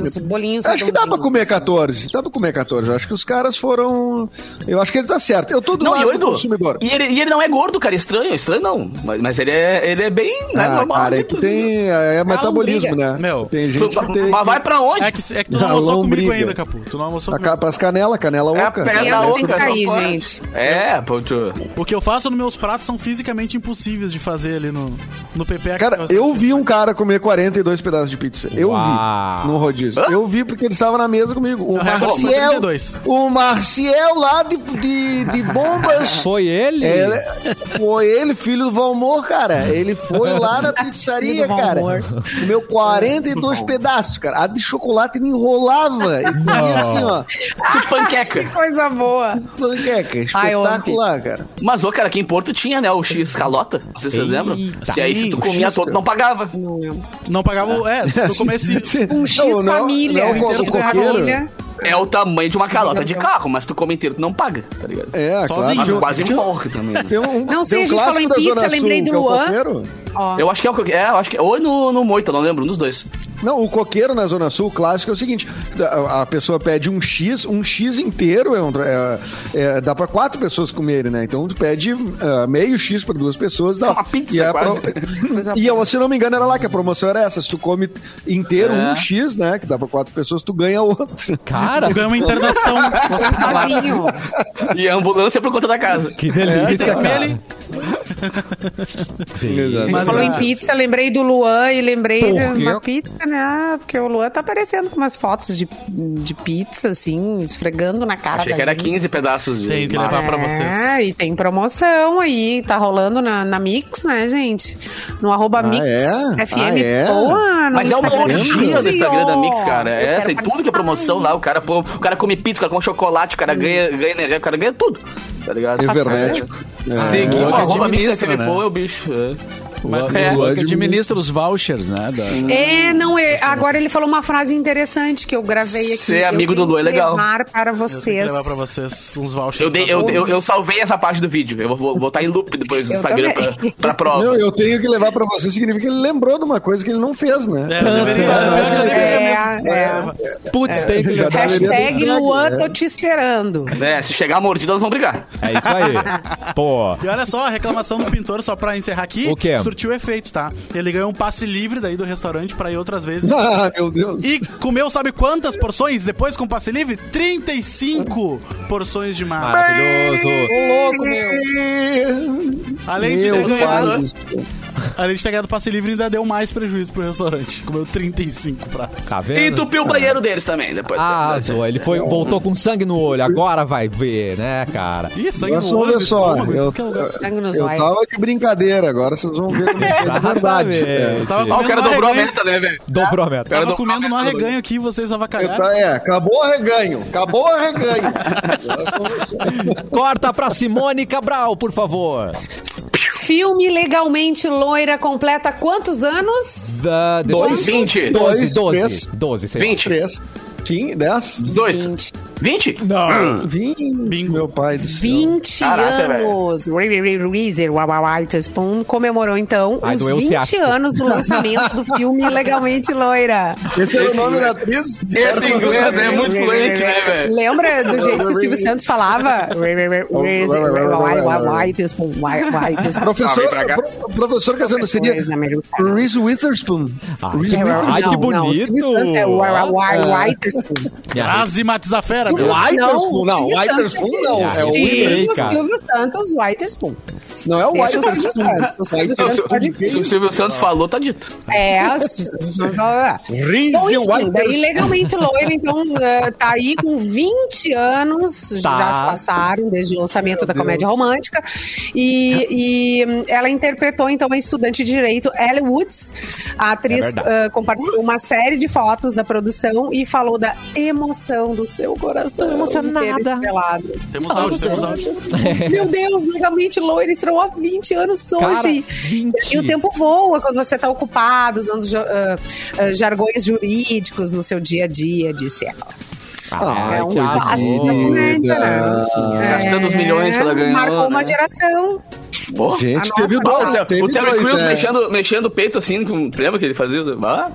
Os bolinhos Acho que dá pra comer 14. Dá pra comer 14. Eu acho que os caras foram. Eu acho que ele tá certo. Eu tô do Não, e lado o do consumidor. e ele, e ele não é gordo, cara, estranho, estranho não. Mas, mas ele, é, ele é bem, né, Ah, normal. cara, é que tem. É metabolismo, né? Meu, tem gente que tem. Mas vai pra onde? É que, é que tu não almoçou comigo ainda, Capu. Tu não almoçou comigo. pras canelas, canela É a oca. perna Tem da que outra. sair, gente. É, pô, tu... O que eu faço nos meus pratos são fisicamente impossíveis de fazer ali no, no PPA. Cara, eu vi um cara comer 42 pedaços de pizza. Eu Uau. vi no rodízio. Hã? Eu vi porque ele estava na mesa comigo. O Não, é, Marciel. 32. O Marciel lá de, de, de bombas. Foi ele? É, foi ele, filho do Valmor, cara. Ele foi lá na pizzaria, cara. Valmor. Comeu 42 pedaços, cara. A de chocolate me enrolava. E comia assim, ó. Que panqueca. Coisa boa. Panqueca. Ai, Espetacular, cara. Mas, ô, cara, aqui em Porto tinha, né, o X calota. Não sei se vocês lembram. Se aí, se tu o comia X, todo, cara. não pagava. Não lembro. Não pagava o... É, se tu comesse... Um X Não, não, família. não, o X coqueiro. família. É o tamanho de uma calota de carro, mas tu come inteiro, tu não paga, tá ligado? É, Sozinho. Mas claro. quase morre também. né? Tem um, Não sei, tem um a gente falou em pizza, lembrei Sul, do é Luan. coqueiro. Ó. Eu acho que é o que é, eu acho que ou no, no Moita, não lembro, dos dois. Não, o coqueiro na Zona Sul, o clássico é o seguinte: a, a pessoa pede um X, um X inteiro, é um é- é- dá pra quatro pessoas comerem, né? Então tu pede ah, meio X pra duas pessoas. Dá. É uma pizza, e quase. Coisa E eu, se não me engano, era lá que a promoção era essa: se tu come inteiro É. um X, né? Que dá pra quatro pessoas, tu ganha outro. Cara, Tu ganha uma internação. Sozinho. E a ambulância por conta da casa. que delícia, Comer cara. ali. Sim. A gente Mas, falou ah, em pizza, lembrei do Luan e lembrei de uma pizza, né? Porque o Luan tá aparecendo com umas fotos de, de pizza, assim, esfregando na cara Achei da que era gente. 15 pedaços de Tenho que massa. levar pra vocês. É, e tem promoção aí, tá rolando na, na Mix, né, gente? No arroba Ah, Mix é? FM. Ah, é? No Mas é uma orgia da no Instagram da Mix, cara. É, tem tudo que é promoção lá. O cara, pô, o cara come pizza, o cara come chocolate, o cara ganha, ganha energia, o cara ganha tudo. Tá ligado? É. o que arroba Mix FM, pô, é o bicho. é. Mas, É. O Luan que Administra- os vouchers, né? da- É, não, é, agora ele falou uma frase interessante que eu gravei aqui. Ser Eu amigo do Lu é legal. levar para eu vocês. levar pra vocês uns vouchers. Eu, dei- eu, eu, eu salvei essa parte do vídeo. Eu vou botar em loop depois no Eu Instagram pra, pra prova. Não, eu tenho que levar pra você, significa que ele lembrou de uma coisa que ele não fez, né? É, eu eu É, mesmo. é. Putz, tem que levar. Hashtag Luan, tô te esperando. É, se chegar a mordida, nós vamos brigar. É isso aí. Pô. E olha só, a reclamação do pintor, só pra encerrar aqui, O quê? Surtiu efeito, tá? Ele ganhou um passe livre daí do restaurante pra ir outras vezes. Ah, meu Deus. E comeu, sabe quantas porções depois com passe livre? 35 porções de massa. Maravilhoso. louco, meu. Além de, Meu ter ganhado. Além de ter ganhado passe livre, ainda deu mais prejuízo pro restaurante. Comeu 35 pratos. Tá E vendo? entupiu o banheiro deles também, depois. Ah, Zoa, ele foi, voltou com sangue no olho. Agora vai ver, né, cara? Ih, sangue Agora no olho, ver só. estômago, Eu. Sangue nos eu olhos. tava de brincadeira, agora vocês vão ver como é que é de verdade. É. Eu tava o cara dobrou a meta, né, velho? Dobrou a meta. Tava comendo no arreganho aqui, vocês avacalharam. É, acabou o arreganho. Acabou o arreganho. Corta pra Simone Cabral, por favor. Filme Legalmente Loira completa quantos anos? Da, Dois. 20. 12, Dois, 12. três. 12, sei lá. 20. Três, 15, 10. 18. 20. 20? Não. 20, meu pai do céu. 20 Caraca, anos. Reezer Witherspoon comemorou então Ai, os doeu o 20 ciático. anos do lançamento do filme Legalmente Loira. Esse era o nome da atriz? Esse inglês é muito fluente, né, velho? Lembra do jeito que o Silvio Santos falava? Witherspoon, Witherspoon. Professor, pro- professor Casano, seria Reese Witherspoon. Ai, que bonito. Santos É o Witherspoon. Quase matizafera, meu. Witherspoon, não, Silvio Witherspoon Santos. não, é o Silvio, Silvio, cara. Silvio Santos Witherspoon. Não é o o Witherspoon. Santos. O Silvio Santos pode Se o Silvio Santos falou, tá dito. É, o Silvio Santos Bom, enfim, daí Witherspoon. legalmente loira, então eh, tá aí com 20 anos, Tá. já se passaram desde o lançamento da comédia romântica. E, e, hum, ela interpretou então a estudante de direito Ellie Woods. A atriz É eh, compartilhou uma série de fotos da produção e falou da emoção do seu coração. Emocionada. Temos áudio, temos áudio. Meu Deus, legalmente loira estreou há 20 anos Cara, hoje. 20. E o tempo voa quando você está ocupado, usando ah, ah, jargões jurídicos no seu dia a dia, disse ela. Ai, é um também, né? Gastando os milhões que ela ganhou, Marcou uma né? geração. Pô. Gente, teve nossa Ah, dois, o Terry Crews né? mexendo, mexendo o peito assim, com, lembra que ele fazia? Ah,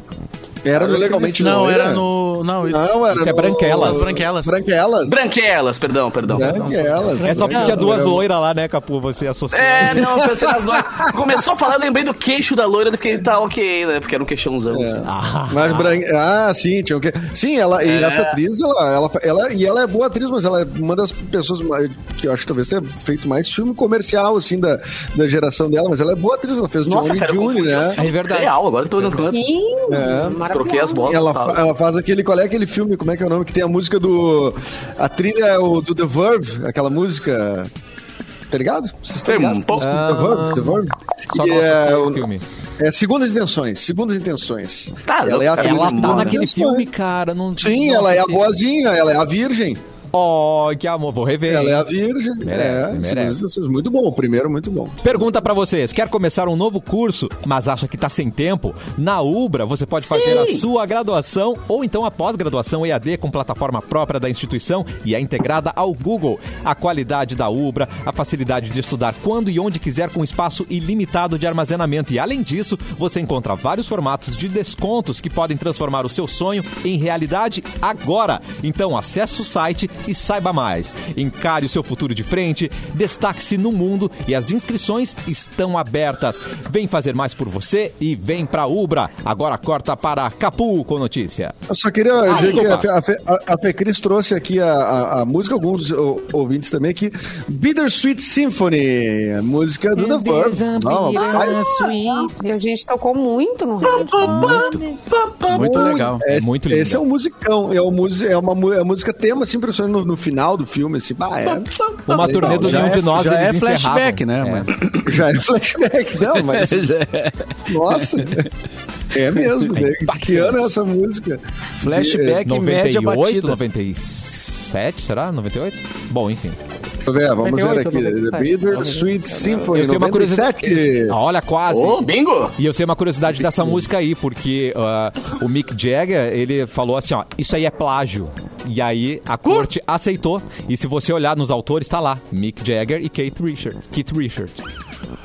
Era no Legalmente Não, Loira? era no. Não, isso. Não, era Isso é no- Branquelas. Branquelas. Branquelas. branquelas, perdão, perdão. Branquelas. É só porque tinha duas loiras lá, né, Capu? Você associou. É, não, pensei nas loiras. Começou a falar, eu lembrei do queixo da loira, porque tá ok, né? Porque era um queixãozão. É. Mas bran... Ah, sim, tinha o quê? Sim, ela, e É. essa atriz, ela, ela, ela, e ela é boa atriz, mas ela é uma das pessoas mais- que eu acho que talvez tenha feito mais filme comercial, assim, da, da geração dela, mas ela é boa atriz, ela fez Nossa, Johnny cara, June, né? É verdade. Real, agora eu tô olhando Sim, É. Troquei as bolas. Ela, fa- ela faz aquele, qual é aquele filme, como é que é o nome? Que tem a música do. A trilha é o do The Verve, aquela música. Tá ligado? Vocês estão Tem um ligados? pouco. The Verve, The Verve. Só E é, o filme. é Segundas Intenções, Segundas Intenções. Tá, ela é a Ela tá naquele Intenções. filme, cara. Não, Sim, não ela é a boazinha, ela é a virgem. Oh, que amor. Vou rever. Ela hein? é a virgem. Merece, é, merece. Segundas Intenções. Muito bom, o primeiro muito bom. Pergunta pra vocês: quer começar um novo curso, mas acha que tá sem tempo? Na Ubra você pode fazer a sua graduação ou então a pós-graduação EAD com plataforma própria da instituição e é integrada ao Google. A qualidade da Ubra, a facilidade de estudar quando e onde quiser com espaço ilimitado de armazenamento e além disso, você encontra vários formatos de descontos que podem transformar o seu sonho em realidade agora. Então acesse o site e saiba mais. Encare o seu futuro de frente, destaque-se no mundo e as inscrições estão abertas. Vem fazer mais por você e vem pra Ubra. Agora corta para Capu com notícia. Eu só queria dizer que desculpa. a, Fe, a, a Fecris trouxe aqui a, a, a música, alguns o- ouvintes também aqui, Bittersweet Symphony, a música do The Verve. E a gente tocou muito no rádio. Muito legal. É muito lindo. Esse é um musicão, é, um, é uma mu- é a música tema, assim, no, no final do filme, assim, bah, é, Uma turnê do Nenhum é- de Nós já eles é flashback, né, É. mas- já é flashback, não, mas, nossa, é mesmo, né? que ano é essa música? Flashback e média 98, batida. 97, será? 98? Bom, enfim. Deixa eu ver, vamos ver 98, aqui, 97. The Bittersweet Symphony, Eu sei uma curiosidade. 97. Ah, Olha, quase. Ô, bingo! E eu sei uma curiosidade dessa música aí, porque ah, o Mick Jagger, ele falou assim, ó, isso aí é plágio. E aí a corte aceitou. E se você olhar nos autores, tá lá. Mick Jagger e Keith Richards. Keith Richards.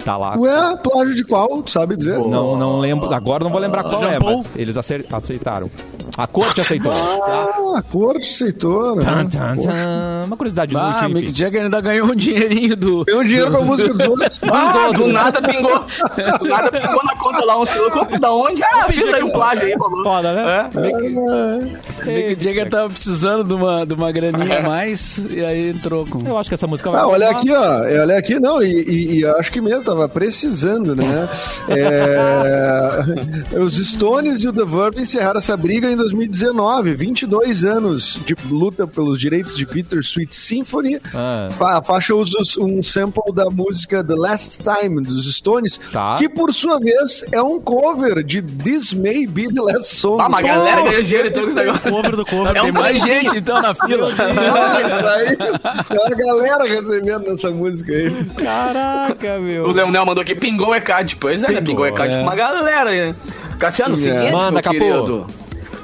Tá lá. Ué, plágio de qual? Tu sabe dizer? Não, não lembro. Agora não vou lembrar qual é, mas eles ace- aceitaram. A corte aceitou. Ah, a corte aceitou, né? Tan, tan, tan. Uma curiosidade Ah, inútil, Mick enfim. Jagger ainda ganhou um dinheirinho do. Deu dinheiro pra música dos outros. Ah, do nada pingou. Do nada pingou na conta lá uns. Da onde? Ah, fiz aí um plágio aí, falou. Foda, né? Mick Jagger tava precisando de uma, de uma graninha a mais e aí entrou com. Eu acho que essa música vai Ah, olha aqui, ó. Olha aqui, não, e, e- e eu acho que mesmo, tava precisando, né? É, os Stones e o The Verve encerraram essa briga em 2019, 22 anos de luta pelos direitos de Bittersweet Symphony. Ah. Fa- A faixa usa um sample da música The Last Time dos Stones, Tá. que por sua vez é um cover de This May Be the Last Song. Ah, mas a galera ganhou dinheiro então com esse. Cover do cover. É um Tem mais gente então na fila. Ah, isso aí, é a galera recebendo essa música aí. Caraca, O meu. Leonel mandou aqui, pingou o ECAD. Pois é, né? Pingou o ECAD é. com uma galera aí, né? Cassiano, É. seguinte, Manda, meu Capô. querido.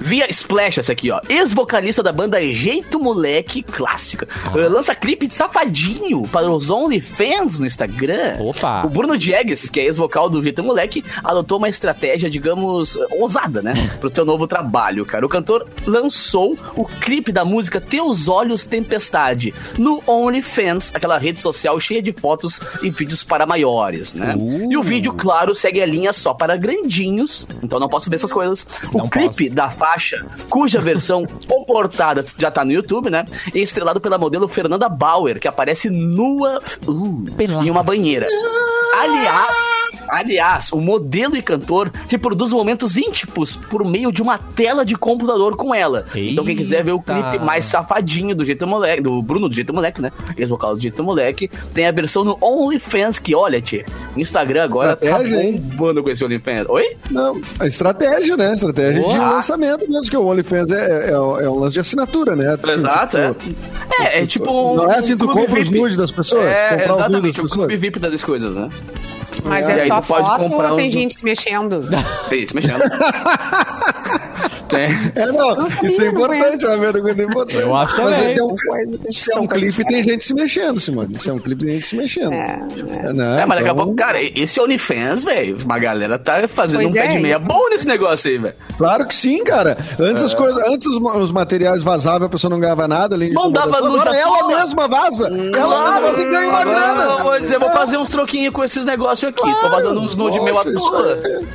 Via Splash, essa aqui, ó. Ex-vocalista da banda Jeito Moleque Clássica. Ah. eh, Lança clipe de safadinho para os OnlyFans no Instagram. Opa. O Bruno Diegues, que é ex-vocal do Jeito Moleque, adotou uma estratégia, digamos, ousada, né? Pro teu novo trabalho, cara. O cantor lançou o clipe da música Teus Olhos Tempestade no OnlyFans, aquela rede social cheia de fotos e vídeos para maiores, né? Uh. E o vídeo, claro, segue a linha só para grandinhos, então não posso ver essas coisas. O Não clipe posso. da faixa, cuja versão comportada já tá no YouTube, né? É estrelado pela modelo Fernanda Bauer, que aparece nua uh, em uma banheira. Aliás, aliás, o modelo e cantor reproduz momentos íntimos por meio de uma tela de computador com ela. Então quem quiser ver o Eita. clipe mais safadinho do Jeito Moleque, do Bruno do Jeito Moleque, né? Ex-vocal do Jeito Moleque, tem a versão no OnlyFans, que olha, tchê, o Instagram agora tá Estratégia, hein? bombando com esse OnlyFans. Oi? Não, a estratégia, né? Estratégia de Boa. Lançamento mesmo, que o OnlyFans é, é, é um lance de assinatura, né? Assim, Exato, é. tipo, É, é tipo um. Não é assim, tu clube compra os nudes das pessoas? É, exatamente, das o clube pessoas? VIP das coisas, né? Mas é aí só foto comprar ou tem um- gente se mexendo? Tem, se mexendo. Tem. É, não, Não sabia, isso é não importante, é uma pergunta importante. Eu acho Mas também. esse é um, se é são um clipe, tem gente se mexendo, Simone. Isso é um clipe, tem gente se mexendo. É, é. né? É, mas daqui a Então, pouco, cara, esse OnlyFans, velho, uma galera tá fazendo Pois um pé é, de meia isso. bom nesse negócio aí, velho. Claro que sim, cara. Antes É. as coisas, antes os, os materiais vazavam, a pessoa não ganhava nada, além de Mandava incomodação. luz Agora ela mesma vaza. Ela mesma vaza e ganha uma grana. Eu vou dizer, vou fazer uns troquinhos com esses negócios aqui. Tô Claro, fazendo uns nude meu à isso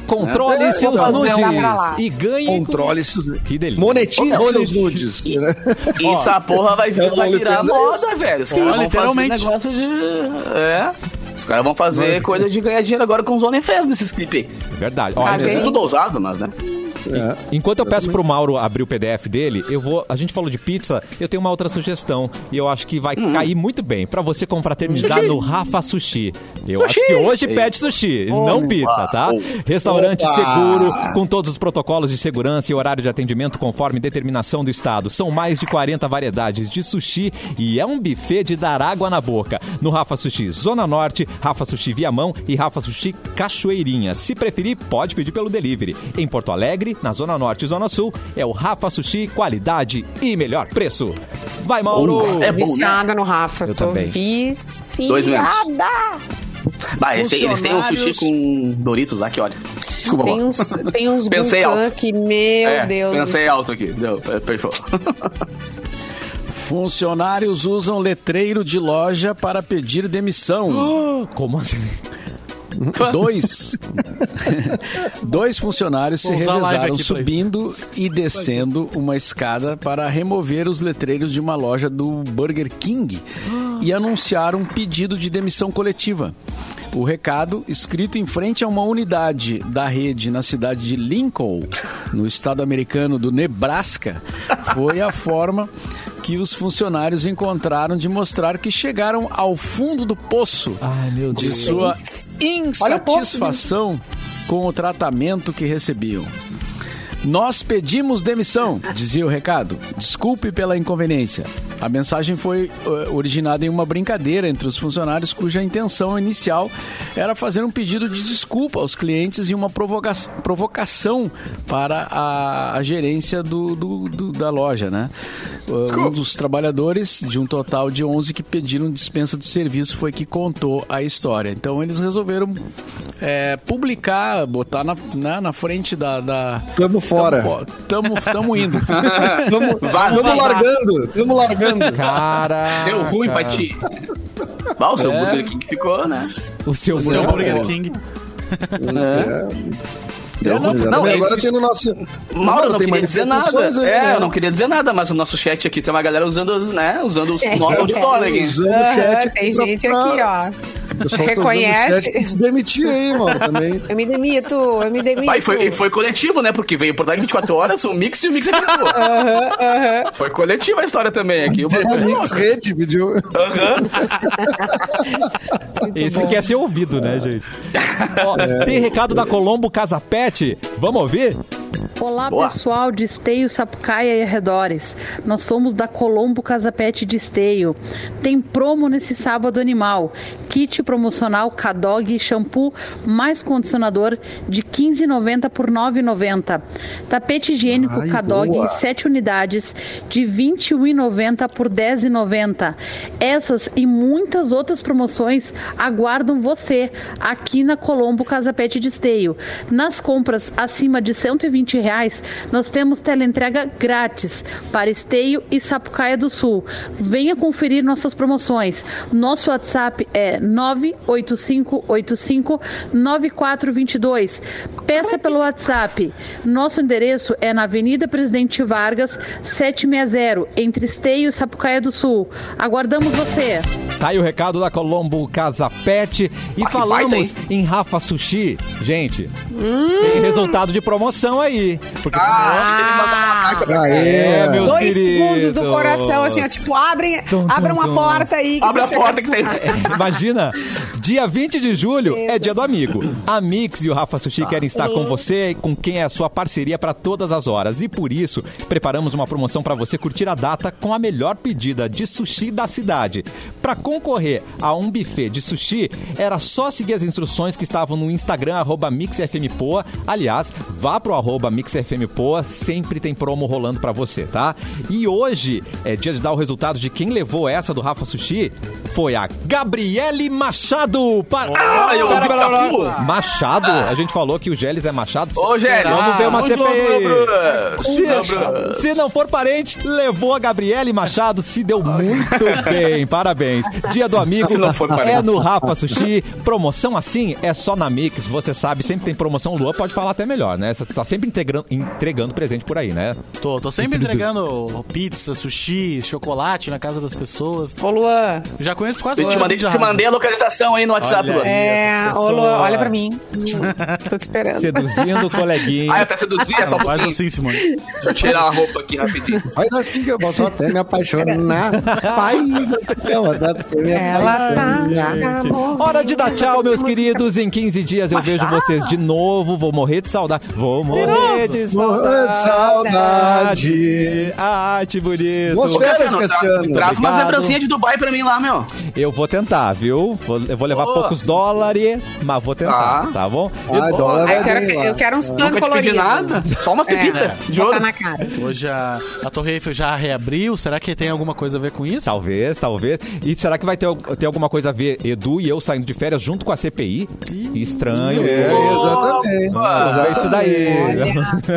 Controle É, seus fazer nudes um- e ganhe. Controle esses. Que delícia. Monetize seus nudes. né? E essa porra vai, vai virar moda, velho. Os caras Ó, vão fazer literalmente. negócio de... É... Os caras vão fazer coisa de ganhar dinheiro agora com os OnlyFans nesses clipes aí. Verdade. Olha, é- Isso é tudo ousado, mas, né? É. Enquanto eu peço pro Mauro abrir o PDF dele, eu vou. A gente falou de pizza, eu tenho uma outra sugestão. E eu acho que vai Hum. cair muito bem pra você confraternizar no Rafa Sushi. Eu acho Sushi! que hoje Ei. pede sushi, não pizza, tá? Restaurante Opa! seguro, com todos os protocolos de segurança e horário de atendimento conforme determinação do Estado. São mais de 40 variedades de sushi e é um buffet de dar água na boca. No Rafa Sushi Zona Norte, Rafa Sushi Viamão e Rafa Sushi Cachoeirinha. Se preferir, pode pedir pelo delivery. Em Porto Alegre, na Zona Norte e Zona Sul, é o Rafa Sushi, qualidade e melhor preço. Vai, Mauro! É bom, né? Viciada no Rafa. Eu tô também. Dois viciada. Vai, eles têm, eles têm um Funcionários- sushi com Doritos lá que olha. Desculpa, Tem uns, tem uns Pensei alto. que, meu é, Deus. Pensei alto aqui. Deu, é, fechou. Funcionários usam letreiro de loja para pedir demissão. Como assim? Dois. Dois funcionários se Vou live revezaram subindo e descendo uma escada para remover os letreiros de uma loja do Burger King e anunciar um pedido de demissão coletiva. O recado, escrito em frente a uma unidade da rede na cidade de Lincoln, no estado americano do Nebraska, foi a forma que os funcionários encontraram de mostrar que chegaram ao fundo do poço Ai, meu de Deus. sua o poço, insatisfação com o tratamento que recebiam. Nós pedimos demissão, dizia o recado. Desculpe pela inconveniência. A mensagem foi eh, originada em uma brincadeira entre os funcionários cuja intenção inicial era fazer um pedido de desculpa aos clientes e uma provoca provocação para a, a gerência do, do- do- da loja, né? Uh, Um dos trabalhadores, de um total de 11 que pediram dispensa do serviço, foi que contou a história. Então eles resolveram eh, publicar, botar na, na, na frente da, da, Tamo fora. Tamo, tamo indo. Tamo, tamo largando, tamo largando. Cara. Deu ruim pra ti. Bah, o seu É. Burger King ficou, né? O seu Seu não. Burger King. Deu não, ruim. Exatamente. Não, agora é- tem no nosso. Mauro, eu não tem queria dizer nada. aí, é, né? eu não queria dizer nada, mas o nosso chat aqui tem uma galera usando, os, né, usando os É. nosso auditório aqui. Usando o Aham, chat. tem pra- gente pra- aqui, ó. Tá Reconhece? se demitir aí, mano, também. Eu me demito, eu me demito. Pai, foi, e foi coletivo, né? Porque veio por 24 horas, o Mix e o Mix ficou. Aham, aham. Foi coletiva a história também aqui. O é Mix. Rede pediu. Aham. Esse quer ser ouvido, né, gente? Ó, Tem recado da Colombo Casa Vamos ouvir? Olá Boa. pessoal de Esteio, Sapucaia e arredores. Nós somos da Colombo Casapete de Esteio. Tem promo nesse sábado animal. Kit promocional Cadog shampoo mais condicionador de R$ 15,90 por R$ 9,90. Tapete higiênico Ai, Cadog boa. em 7 unidades de R$ 21,90 por R$ 10,90. Essas e muitas outras promoções aguardam você aqui na Colombo Casapete de Esteio. Nas compras acima de 120 reais, nós temos teleentrega grátis para Esteio e Sapucaia do Sul. Venha conferir nossas promoções. Nosso WhatsApp é 985859422. Peça pelo WhatsApp. Nosso endereço é na Avenida Presidente Vargas, 760, entre Esteio e Sapucaia do Sul. Aguardamos você. Tá aí o recado da Colombo Casa Pet. E Ah, falamos baita, em Rafa Sushi. Gente, tem resultado de promoção aí. Porque Ah, carta pra Aê. É, meus Dois queridos. segundos do coração, assim, ó, tipo, abre, Tum, uma tum. porta aí. Abre a você- porta que tem. Imagina, dia 20 de julho é dia do amigo. A Mix e o Rafa Sushi querem estar com você com quem é a sua parceria para todas as horas. E por isso, preparamos uma promoção para você curtir a data com a melhor pedida de sushi da cidade. Para concorrer a um buffet de sushi, era só seguir as instruções que estavam no Instagram, MixFMPoa. Aliás, vá pro MixFMPoa, sempre tem promo rolando para você, tá? E hoje é dia de dar o resultado de quem levou essa do Rafa Sushi. Foi a Gabriele Machado. Para... Ah, eu ouvi Pera, pera, Capu. pera. Machado? A gente falou que o Geles é Machado. Ô, Gélis, Vamos ver uma vamos, CPI. Se, se não for parente, levou a Gabriele Machado, se deu muito bem. Parabéns. Dia do amigo Se não for parente. é no Rafa Sushi. Promoção assim é só na Mix. Você sabe, sempre tem promoção. O Luan pode falar até melhor, né? Você tá sempre integrando- entregando presente por aí, né? Tô, tô sempre entregando pizza, sushi, chocolate na casa das pessoas. Ô, Luan. Já conheço quase Eu te mandei, te mandei a localização aí no WhatsApp, Olha. É, pessoas. olha pra mim. Hum, Tô te esperando. Seduzindo o coleguinha. Ah, é pra seduzir, é só um Faz assim, Simone. Deixa eu tirar a roupa aqui rapidinho. Faz assim que eu posso até me apaixonar. Faz assim até me Ela tá. apaixonar. Hora de dar tchau, meus queridos. Em 15 dias eu vejo vocês de novo. Vou morrer de saudade. Vou morrer de saudade. Saudade. Ai, que bonito. Boas festas, Cassiano, tra- Cassiano. Traz umas lembrancinhas de Dubai pra mim lá, meu. Eu vou tentar, viu? Vou- eu vou levar Boa. poucos dólares, mas vou tentar, Tá. tá bom? Dólar Ah, eu, vai quero, bem lá. eu quero uns panos te pedi coloridos. nada. Só umas pepitas É, de ouro. na cara. Hoje a, a Torre Eiffel já reabriu. Será que tem alguma coisa a ver com isso? Talvez, talvez. E será que vai ter, ter alguma coisa a ver, Edu e eu saindo de férias junto com a CPI? Estranho. É, exatamente. Ah, é isso daí.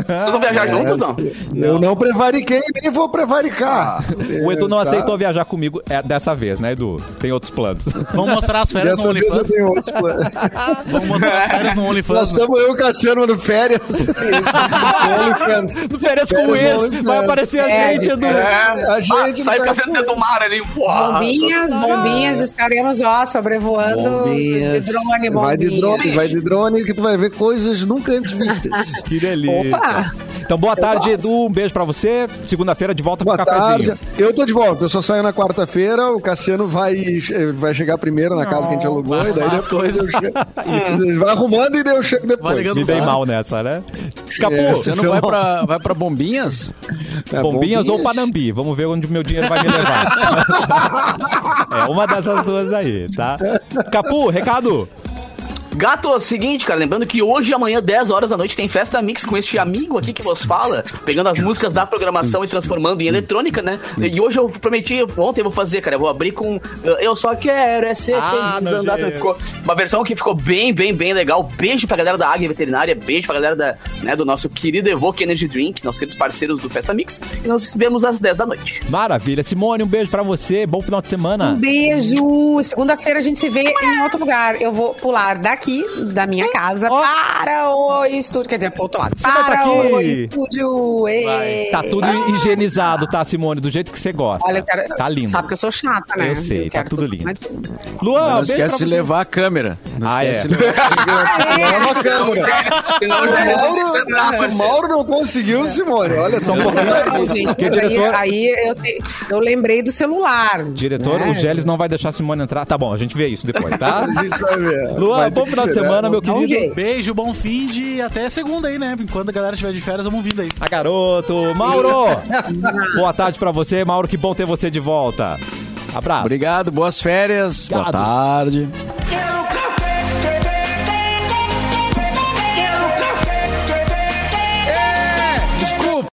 Vocês vão viajar juntos, não? Eu não prevariquei nem vou prevaricar. O Edu não Tá? aceitou viajar comigo é, dessa vez, né, Edu? Tem outros planos. Vamos mostrar as férias no Dessa OnlyFans. tenho outros planos. Vamos mostrar as férias no Nós OnlyFans. né? estamos eu e o Cassiano no férias. Isso, no OnlyFans. No férias com o Férias ex, no OnlyFans. vai aparecer a É, gente, Edu. É. A gente ah, sai não pra dentro do mar ali, porra. Bombinhas, bombinhas, estaremos, ó, sobrevoando Bombinhas. de drone, Vai de drone, vai de drone que tu vai ver coisas nunca antes vistas. Que delícia. Opa! Então, boa tarde, Edu. Um beijo pra você. Segunda-feira de volta Boa com o cafezinho. tarde. Eu tô de volta, eu só saio na quarta-feira, o Cassiano vai, vai chegar primeiro na casa que a gente alugou, e daí depois coisas. eu chego. Vai arrumando e daí eu chego depois. Vai ligando Me dei tá? mal nessa, né? Capu, É, Você não vai pra, vai pra Bombinhas? É, Bombinhas ou Panambi? Vamos ver onde o meu dinheiro vai me levar. é uma dessas duas aí, tá? Capu, recado. Gato, seguinte, cara, lembrando que hoje e amanhã, 10 horas da noite, tem festa mix com este amigo aqui que vos fala, pegando as músicas da programação e transformando em eletrônica, né? E hoje eu prometi, ontem eu vou fazer, cara, eu vou abrir com uh, Eu Só Quero É Ser Ah, Feliz Andar. Ficou uma versão que ficou bem, bem, bem legal. Beijo pra galera da Águia Veterinária, beijo pra galera da, né, do nosso querido Evoque Energy Drink, nossos queridos parceiros do Festa Mix. E nós nos vemos às 10 da noite. Maravilha. Simone, um beijo pra você. Bom final de semana. Um beijo! Segunda-feira a gente se vê em outro lugar. Eu vou pular daqui, da minha casa, Ó. para o estúdio. Quer dizer, pro outro lado. Você vai Para tá o aqui. estúdio. Tá tudo higienizado, tá, Simone? Do jeito que você gosta. Olha, eu quero. Tá lindo. Sabe que eu sou chata, né? Eu sei, tá quero tudo lindo. Mas- Luan, Não esquece de levar a câmera. Não Ah, esquece é. de levar. Leva a câmera. Senão já O Mauro, Mauro não conseguiu, Simone. Olha só um gente, Porque, aí, diretor- aí eu, te- eu lembrei do celular. Diretor, né? o Geles não vai deixar a Simone entrar. Tá bom, a gente vê isso depois, tá? A gente vai ver. Luan, que final de né? semana, meu Dá um querido. Beijo, bom fim de até segunda aí, né? Enquanto a galera estiver de férias, vamos vindo aí. A garoto. Mauro! Boa tarde pra você, Mauro. Que bom ter você de volta. Abraço. Obrigado, boas férias, boa Obrigado. tarde. Eu